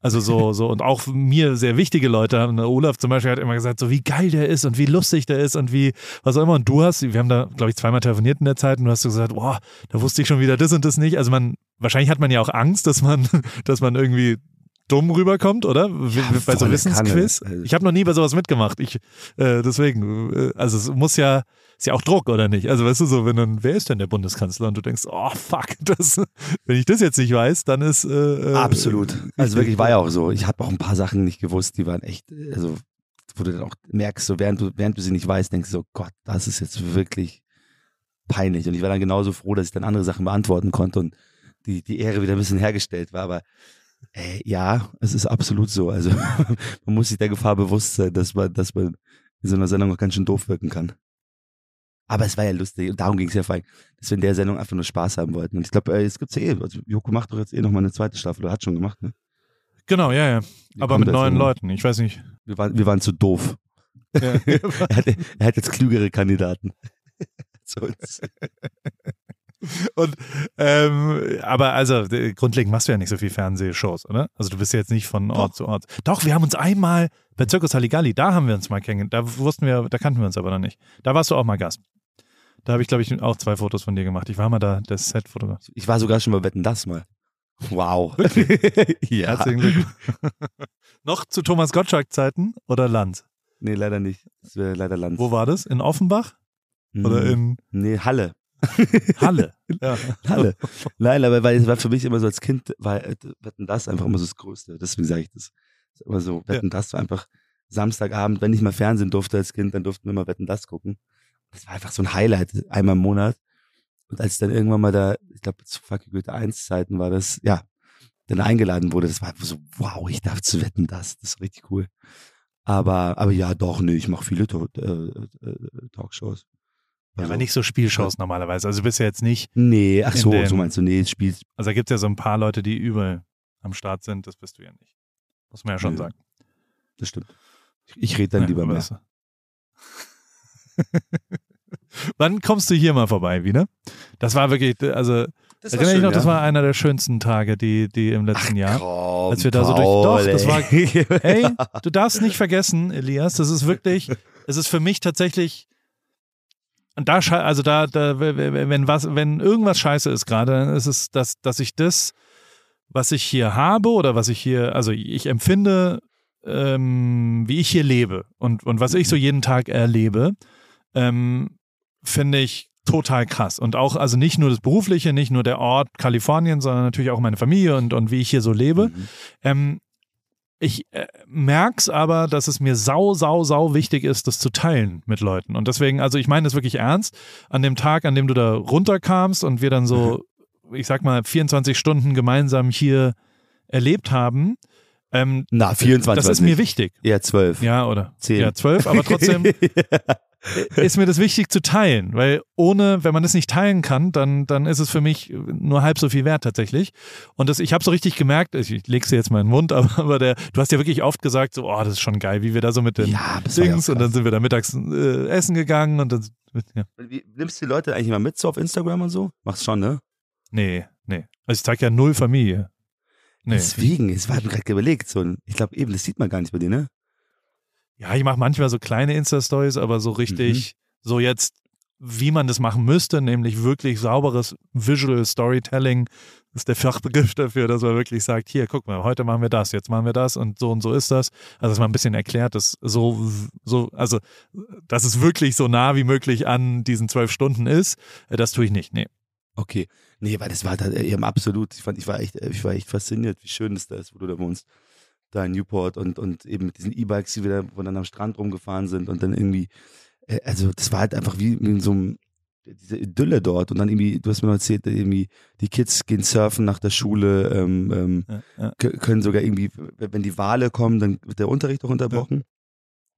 Also so, so, und auch mir sehr wichtige Leute, Olaf zum Beispiel hat immer gesagt, so wie geil der ist und wie lustig der ist und wie, was auch immer. Und du hast, wir haben da, glaube ich, zweimal telefoniert in der Zeit und du hast so gesagt, boah, da wusste ich schon wieder das und das nicht. Also man, wahrscheinlich hat man ja auch Angst, dass man, dass man irgendwie dumm rüberkommt, oder? Ja, bei so Wissensquiz. Kanne. Ich habe noch nie bei sowas mitgemacht. Ich, äh, deswegen, äh, also es muss ja, ist ja auch Druck, oder nicht? Also weißt du so, wenn dann, wer ist denn der Bundeskanzler? Und du denkst, oh fuck, das, wenn ich das jetzt nicht weiß, dann ist äh, äh, Absolut. Also wirklich war ja auch so. Ich habe auch ein paar Sachen nicht gewusst, die waren echt, also wo du dann auch merkst, so während du, während du sie nicht weißt, denkst du so, Gott, das ist jetzt wirklich peinlich. Und ich war dann genauso froh, dass ich dann andere Sachen beantworten konnte und die, die Ehre wieder ein bisschen hergestellt war. Aber äh, ja, es ist absolut so. Also man muss sich der Gefahr bewusst sein, dass man, dass man in so einer Sendung auch ganz schön doof wirken kann. Aber es war ja lustig und darum ging es ja vor allem, dass wir in der Sendung einfach nur Spaß haben wollten. Und ich glaube, äh, es gibt's eh. Also Joko macht doch jetzt eh nochmal eine zweite Staffel oder hat schon gemacht, ne? Genau, ja, ja. Aber mit neuen? Leuten. Ich weiß nicht. Wir waren, wir waren zu doof. Ja. Er hat, er hat jetzt klügere Kandidaten. Zu uns. Und ähm, aber also grundlegend machst du ja nicht so viel Fernsehshows, oder? Also du bist ja jetzt nicht von Ort zu Ort. Doch, wir haben uns einmal bei Zirkus Halligalli, da haben wir uns mal kennengelernt. Da wussten wir, da kannten wir uns aber noch nicht. Da warst du auch mal Gast. Da habe ich, glaube ich, auch zwei Fotos von dir gemacht. Ich war mal da, das Set-Fotograf. Ich war sogar schon bei Wetten das mal. Wow. ja. Herzlichen Glückwunsch. noch zu Thomas Gottschalk-Zeiten oder Land? Nee, leider nicht. Das wäre leider Land. Wo war das? In Offenbach oder Hm. in Nee, Halle. Halle? ja. Halle. Nein, aber weil es war für mich immer so als Kind, war äh, Wetten das einfach immer so das Größte. Deswegen sage ich das. Ist immer so, Wetten das war einfach Samstagabend, wenn ich mal Fernsehen durfte als Kind, dann durften wir mal Wetten das gucken. Das war einfach so ein Highlight, einmal im Monat. Und als dann irgendwann mal da, ich glaube zu Fucking Goethe 1 Zeiten war das, ja, dann eingeladen wurde, das war einfach so, wow, ich darf zu Wetten das, das ist richtig cool. Aber, aber ja, doch, nee, ich mache viele äh, äh, Talkshows. Ja, Also- aber nicht so Spielshows normalerweise. Also du bist ja jetzt nicht, Nee, ach so, dem- so meinst du, nee, es spielt, also da gibt es ja so ein paar Leute, die überall am Start sind. Das bist du ja nicht. Muss man ja schon Nö. sagen. das stimmt. Ich, ich rede dann Ja, lieber es- Wann kommst du hier mal vorbei wieder? Das war wirklich, also Das erinnere ich noch, das war einer der schönsten Tage, die, die im letzten Jahr. Komm, als wir da so durch- doch, das war- Hey, du darfst nicht vergessen, Elias, das ist wirklich, es ist für mich tatsächlich, und da, also da, da, wenn was, wenn irgendwas scheiße ist gerade, dann ist es, dass, dass ich das, was ich hier habe oder was ich hier, also ich empfinde, ähm, wie ich hier lebe und, und was ich so jeden Tag erlebe, ähm, finde ich total krass. Und auch, also nicht nur das Berufliche, nicht nur der Ort Kalifornien, sondern natürlich auch meine Familie und, und wie ich hier so lebe. Mhm. Ähm, ich äh, merk's aber, dass es mir sau, sau, sau wichtig ist, das zu teilen mit Leuten. Und deswegen, also ich meine das wirklich ernst. An dem Tag, an dem du da runterkamst und wir dann so, ich sag mal, 24 Stunden gemeinsam hier erlebt haben, ähm, Na, 24 das ist mir wichtig. Eher 12. Ja, oder? Zehn. Ja, zwölf, aber trotzdem ist mir das wichtig zu teilen, weil ohne, wenn man das nicht teilen kann, dann, dann ist es für mich nur halb so viel wert tatsächlich. Und das, ich habe so richtig gemerkt, ich, ich leg's dir jetzt mal in den Mund, aber, aber der, du hast ja wirklich oft gesagt, so, oh, das ist schon geil, wie wir da so mit den Ja, Dings und dann sind wir da mittags äh, essen gegangen und dann, ja. Wie, nimmst du die Leute eigentlich mal mit so auf Instagram und so? Machst schon, ne? nee, nee. Also ich zeig ja null Familie. Nee. Deswegen, es war gerade überlegt. So ich glaube eben, das sieht man gar nicht bei dir, ne? Ja, ich mache manchmal so kleine Insta-Stories, aber so richtig, so jetzt, wie man das machen müsste, nämlich wirklich sauberes Visual Storytelling, ist der Fachbegriff dafür, dass man wirklich sagt, hier, guck mal, heute machen wir das, jetzt machen wir das und so und so ist das. Also, dass man ein bisschen erklärt, dass so, so, also, dass es wirklich so nah wie möglich an diesen zwölf Stunden ist, äh, das tue ich nicht, nee. Okay. Nee, weil das war da eben absolut, ich fand, ich war echt, ich war echt fasziniert, wie schön das da ist, wo du da wohnst. Da in Newport und, und eben mit diesen E-Bikes, die wir da, wo dann am Strand rumgefahren sind und dann irgendwie, äh, also das war halt einfach wie in so einem, diese Idylle dort und dann irgendwie, du hast mir noch erzählt, irgendwie die Kids gehen surfen nach der Schule, ähm, ähm, Ja, ja. können sogar irgendwie, wenn die Wale kommen, dann wird der Unterricht auch unterbrochen.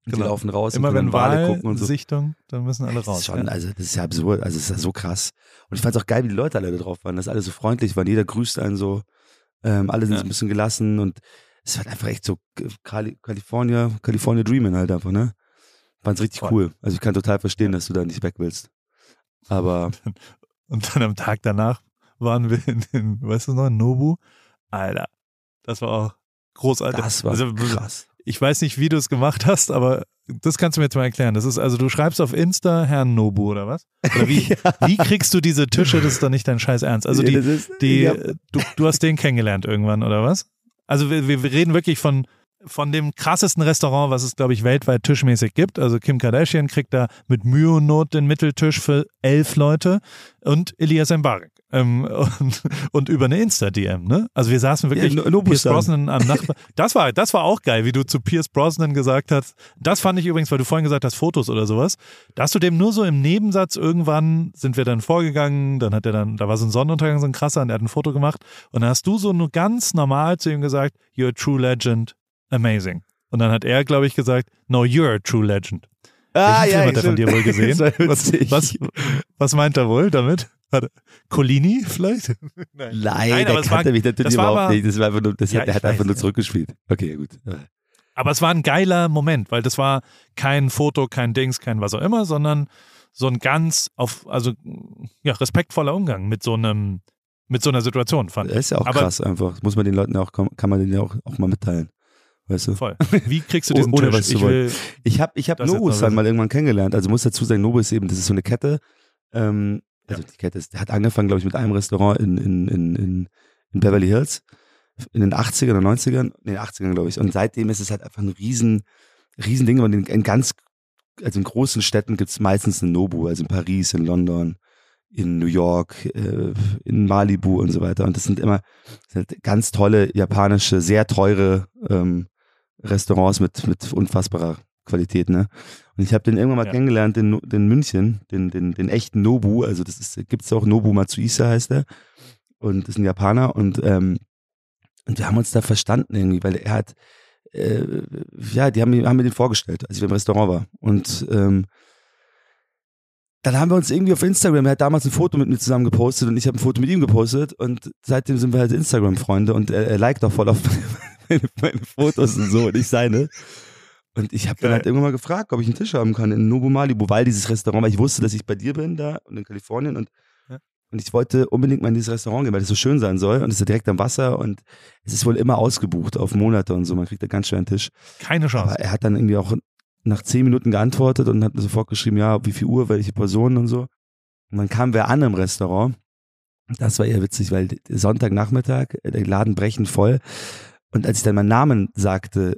Die Genau. laufen raus Immer wenn Wale gucken und so. Wahlsichtung, dann müssen alle raus. schon, ja. also das ist ja absurd, also es ist ja so krass. Und ich fand es auch geil, wie die Leute alle da drauf waren, dass alle so freundlich waren, jeder grüßt einen so, ähm, alle sind Ja. so ein bisschen gelassen und es war einfach echt so Cali California, California Dreaming halt einfach, ne? Fand's richtig Voll. cool. Also ich kann total verstehen, dass du da nicht weg willst. Aber Und dann am Tag danach waren wir in, in weißt du noch, in Nobu. Alter, das war auch großartig. das war also, krass. Ich weiß nicht, wie du es gemacht hast, aber das kannst du mir jetzt mal erklären. Das ist also, du schreibst auf Insta Herrn Nobu oder was? Oder wie, wie kriegst du diese Tische? Das ist doch nicht dein Scheiß Ernst. Also Ja, die, das ist- die, ja, du, du hast den kennengelernt irgendwann oder was? Also wir, wir reden wirklich von von dem krassesten Restaurant, was es glaube ich weltweit tischmäßig gibt. Also Kim Kardashian kriegt da mit Mühe und Not den Mitteltisch für elf Leute und Elias Mbarek. Ähm, und, und über eine Insta-DM, ne? Also wir saßen wirklich Ja, Pierce. Brosnan am Nachbar. Das war, das war auch geil, wie du zu Pierce Brosnan gesagt hast. Das fand ich übrigens, weil du vorhin gesagt hast, Fotos oder sowas. Da hast du dem nur so im Nebensatz irgendwann sind wir dann vorgegangen, dann hat er dann, da war so ein Sonnenuntergang, so ein krasser, und er hat ein Foto gemacht. Und dann hast du so nur ganz normal zu ihm gesagt, you're a true legend, amazing. Und dann hat er, glaube ich, gesagt, no, you're a true legend. ah, Welchen Film hat er von dir wohl gesehen? Was, was, was meint er wohl damit? Warte, Colini vielleicht? Nein. Nein, Nein, der es war- kannte mich natürlich überhaupt aber- nicht. Das war einfach nur, das Ja, hat, der hat einfach nur ja. zurückgespielt. Okay, gut. Aber es war ein geiler Moment, weil das war kein Foto, kein Dings, kein was auch immer, sondern so ein ganz auf, also ja, respektvoller Umgang mit so einem, mit so einer Situation, fand Das ist ja auch Aber krass einfach. Das muss man den Leuten ja auch, kann man denen ja auch, auch mal mitteilen. Weißt du? voll. Wie kriegst du diesen Ohne Tisch? was zu ich will, Ich habe ich hab Nobus dann mal irgendwann kennengelernt. Also muss dazu sagen, Nobus eben, das ist so eine Kette. Ähm, also die Kette ist, hat angefangen, glaube ich, mit einem Restaurant in, in, in, in, in Beverly Hills in den 80ern oder 90ern, in den 80ern, glaube ich. Und seitdem ist es halt einfach ein riesen, riesen Ding. Und in, in ganz, also in großen Städten gibt es meistens einen Nobu, also in Paris, in London, in New York, äh, in Malibu und so weiter. Und das sind immer das sind halt ganz tolle japanische, sehr teure ähm, Restaurants mit, mit unfassbarer Qualität, ne? Und ich habe den irgendwann mal Ja. kennengelernt, den, den München, den, den, den echten Nobu, also das ist, gibt's auch Nobu Matsuisa heißt er. Und das ist ein Japaner und, ähm, und wir haben uns da verstanden irgendwie, weil er hat, äh, ja, die haben, mir- haben mir den vorgestellt, als ich im Restaurant war. Und ähm, dann haben wir uns irgendwie auf Instagram, er hat damals ein Foto mit mir zusammen gepostet und ich habe ein Foto mit ihm gepostet und seitdem sind wir halt Instagram-Freunde und er, er liked auch voll auf meine, meine Fotos und so und ich seine. Und ich habe dann halt irgendwann mal gefragt, ob ich einen Tisch haben kann in Nobu Malibu, weil dieses Restaurant, weil ich wusste, dass ich bei dir bin da und in Kalifornien und, Ja. und ich wollte unbedingt mal in dieses Restaurant gehen, weil das so schön sein soll und es ist ja direkt am Wasser und es ist wohl immer ausgebucht auf Monate und so, man kriegt da ganz schwer einen Tisch. keine Aber Chance. er hat dann irgendwie auch nach zehn Minuten geantwortet und hat mir sofort geschrieben, ja, wie viel Uhr, welche Personen und so. Und dann kamen wir an im Restaurant. Das war eher witzig, weil Sonntagnachmittag, der Laden brechen voll. Und als ich dann meinen Namen sagte,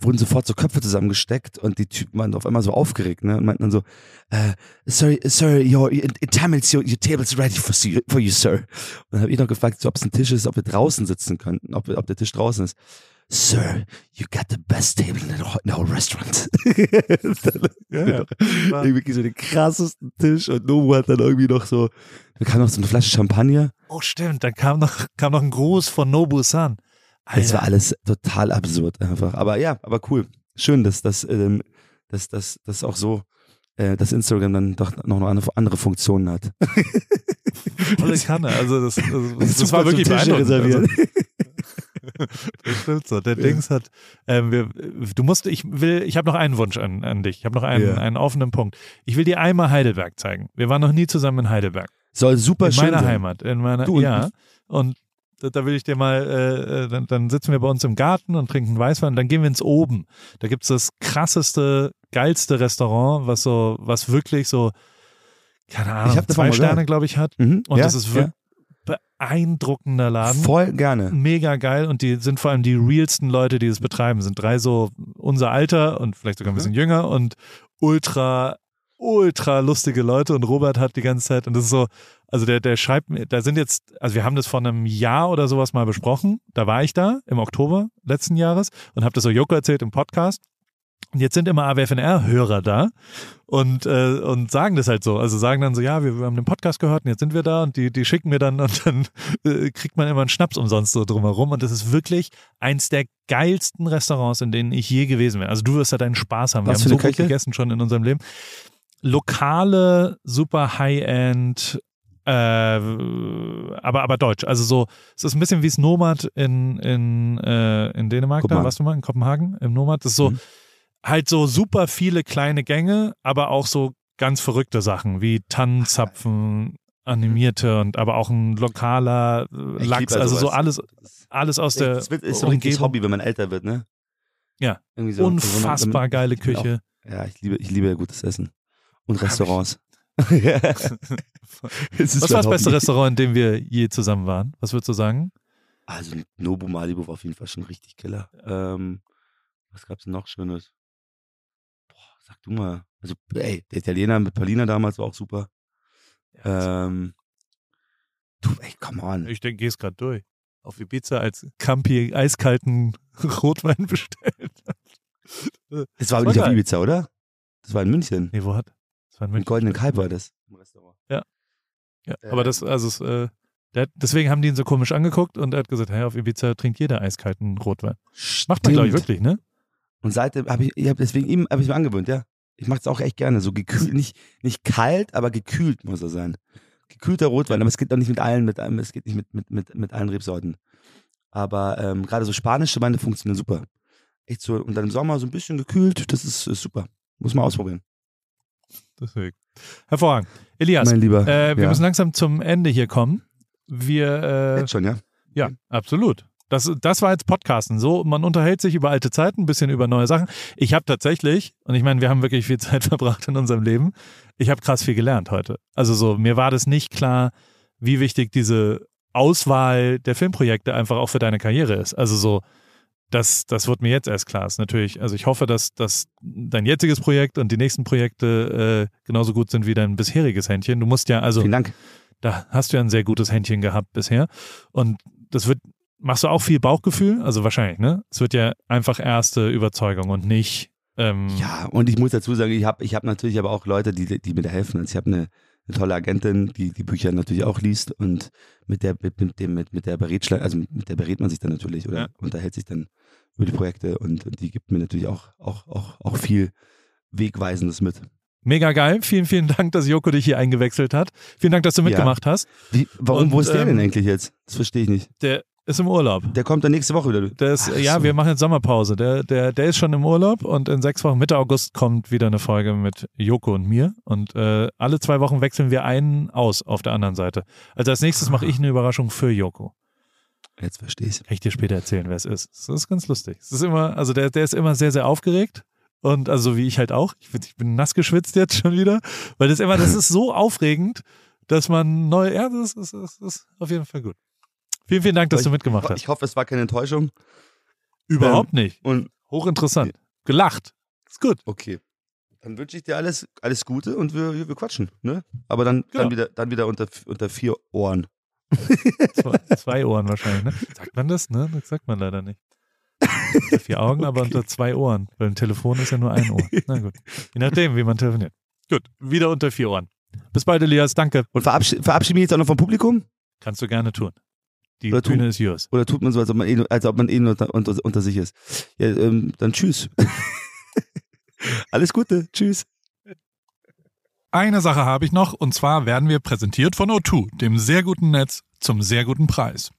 wurden sofort so Köpfe zusammengesteckt und die Typen waren auf einmal so aufgeregt, ne? Und meinten dann so, äh, sorry, sorry, your, in, in Tamils, your, your table's ready for, you- for you, sir. Und dann habe ich noch gefragt, so, ob es ein Tisch ist, ob wir draußen sitzen könnten, ob, ob der Tisch draußen ist. Sir, you got the best table in the whole, in the whole restaurant. dann, Ja, ja. irgendwie so den krassesten Tisch und Nobu hat dann irgendwie noch so, da kam noch so eine Flasche Champagner. Oh, stimmt, dann kam noch, kam noch ein Gruß von Nobu-san. Es war alles total absurd einfach. Aber ja, aber cool. Schön, dass das, ähm, dass das, das auch so, äh, dass Instagram dann doch noch eine andere- Funktionen hat. Volle Kanne. Also das, das, das, Super war wirklich beeindruckend. Also, reserviert. das stimmt so. Der Dings hat, ähm, wir, du musst, ich will, ich habe noch einen Wunsch an, an dich. Ich habe noch einen, Ja. einen offenen Punkt. Ich will dir einmal Heidelberg zeigen. Wir waren noch nie zusammen in Heidelberg. Soll super in schön meiner sein. Heimat. In meiner, Du und ja. Und da, da will ich dir mal, äh, äh, dann, dann sitzen wir bei uns im Garten und trinken Weißwein und dann gehen wir ins Oben. Da gibt's das krasseste, geilste Restaurant, was so, was wirklich so, keine Ich Ahnung, zwei Sterne, glaube ich, hat. Mhm. Und ja, das ist wirklich beeindruckender ja. Laden. voll gerne. Mega geil und die sind vor allem die realsten Leute, die das betreiben. Sind drei so unser Alter und vielleicht sogar ein bisschen jünger und ultra, ultra lustige Leute. Und Robert hat die ganze Zeit, und das ist so, also der, der schreibt mir, da sind jetzt, also wir haben das vor einem Jahr oder sowas mal besprochen. Da war ich da im Oktober letzten Jahres und habe das so Joko erzählt im Podcast. Und jetzt sind immer AWFNR-Hörer da und, äh, und sagen das halt so. Also sagen dann so, ja, wir, wir haben den Podcast gehört und jetzt sind wir da und die, die schicken mir dann und dann äh, kriegt man immer einen Schnaps umsonst so drumherum. Und das ist wirklich eins der geilsten Restaurants, in denen ich je gewesen bin. Also du wirst da deinen Spaß haben. Was wir haben so Küche? gegessen schon in unserem Leben. Lokale, super High-End, äh, aber, aber deutsch. Also so, es ist ein bisschen wie das Nomad in, in, äh, in Dänemark da, warst du mal in Kopenhagen im Nomad? Das ist so, Mhm. halt so super viele kleine Gänge, aber auch so ganz verrückte Sachen wie Tannenzapfen, animierte und aber auch ein lokaler äh, Ich Lachs, also so alles, alles aus der wird, ist so ein richtiges. Hobby, wenn man älter wird, ne? Ja. So. Unfassbar geile Ich bin Küche. Auch, ja, ich liebe, ich liebe gutes Essen. Und Hab. Restaurants. Es Was war das beste. Restaurant, in dem wir je zusammen waren? Was würdest du sagen? Also Nobu Malibu war auf jeden Fall schon richtig killer. Ähm, was gab's denn noch Schönes? Boah, sag du mal. Also, ey, der Italiener mit Paulina damals war auch super. Ähm, du, ey, come on. Ich denke, geh's gerade durch. Auf Ibiza als Campi eiskalten Rotwein bestellt. Das war war nicht auf geil. Ibiza, oder? Das war in München. Nee, wo hat? Im München. Goldenen Kalb war das. Im Restaurant. Ja, Äh, aber das, also, es, äh, der, deswegen haben die ihn so komisch angeguckt und er hat gesagt, hey, auf Ibiza trinkt jeder eiskalten Rotwein. Macht man, glaube ich, Stimmt. wirklich, ne? Und seitdem habe ich, ich hab deswegen ihm, habe ich mir angewöhnt, ja. Ich mache es auch echt gerne. So gekühlt, nicht, nicht kalt, aber gekühlt muss er sein. Gekühlter Rotwein, aber es geht auch nicht mit allen, mit es geht nicht mit, mit, mit, mit allen Rebsorten. Aber ähm, gerade so spanische Weine funktionieren super. Echt so, und dann im Sommer so ein bisschen gekühlt, das ist, ist super. Muss man ausprobieren. Deswegen. Hervorragend. Elias, mein Lieber. äh, wir ja. müssen langsam zum Ende hier kommen. Wir, äh, Jetzt schon, ja? Ja, absolut. Das, das war jetzt Podcasten. So, man unterhält sich über alte Zeiten, ein bisschen über neue Sachen. Ich habe tatsächlich, und ich meine, wir haben wirklich viel Zeit verbracht in unserem Leben, ich habe krass viel gelernt heute. Also so, mir war das nicht klar, wie wichtig diese Auswahl der Filmprojekte einfach auch für deine Karriere ist. Also so, das, das wird mir jetzt erst klar. Ist natürlich, also ich hoffe, dass, dass dein jetziges Projekt und die nächsten Projekte äh, genauso gut sind wie dein bisheriges Händchen. Du musst ja, also da hast du ja ein sehr gutes Händchen gehabt bisher. Und das wird, machst du auch viel Bauchgefühl? Also wahrscheinlich, ne? Es wird ja einfach erste Überzeugung und nicht. Ähm, Ja, und ich muss dazu sagen, ich habe ich hab natürlich aber auch Leute, die, die mir da helfen. Also ich habe eine, eine tolle Agentin, die die Bücher natürlich auch liest und mit der mit, mit dem mit, mit der berät also mit der berät man sich dann natürlich oder Ja. unterhält sich dann über die Projekte und, und die gibt mir natürlich auch auch auch auch viel wegweisendes mit. Mega geil. Vielen, vielen Dank, dass Joko dich hier eingewechselt hat. Vielen Dank, dass du Ja. mitgemacht hast. Wie, warum Und, wo ist der denn ähm, eigentlich jetzt? Das verstehe ich nicht. Der ist im Urlaub. Der kommt dann nächste Woche wieder. Der ist, Ach ja, so. wir machen jetzt Sommerpause. Der, der, der ist schon im Urlaub und in sechs Wochen, Mitte August, kommt wieder eine Folge mit Joko und mir. Und äh, alle zwei Wochen wechseln wir einen aus auf der anderen Seite. Also als nächstes mache ich eine Überraschung für Joko. Jetzt verstehe ich. Kann ich dir später erzählen, wer es ist. Das ist ganz lustig. Es ist immer, also der, der ist immer sehr, sehr aufgeregt. Und also wie ich halt auch. Ich bin, ich bin nass geschwitzt jetzt schon wieder. Weil das immer, das ist so aufregend, dass man neu, ja, das ist, das ist auf jeden Fall gut. Vielen, vielen Dank, dass Ich- du mitgemacht hast. Ich hoffe, es war keine Enttäuschung. Überhaupt nicht. Und Hochinteressant. Gelacht. Ist gut. Okay. Dann wünsche ich dir alles, alles Gute und wir, wir, wir quatschen, ne? Aber dann, Genau. dann wieder, dann wieder unter, unter vier Ohren. Zwei, zwei Ohren wahrscheinlich, ne? Sagt man das, ne? Das sagt man leider nicht. Unter vier Augen, aber Okay. unter zwei Ohren. Weil ein Telefon ist ja nur ein Ohr. Na gut. Je nachdem, wie man telefoniert. Gut, wieder unter vier Ohren. Bis bald, Elias. Danke. Und verabschiede verabschiede mich jetzt auch noch vom Publikum? Kannst du gerne tun. Die Oder. Bühne ist yours. Oder tut man so, als ob man eh, nur- als ob man eh unter, unter, unter sich ist? Ja, ähm, dann tschüss. alles Gute. Tschüss. Eine Sache habe ich noch, und zwar werden wir präsentiert von O2, dem sehr guten Netz zum sehr guten Preis.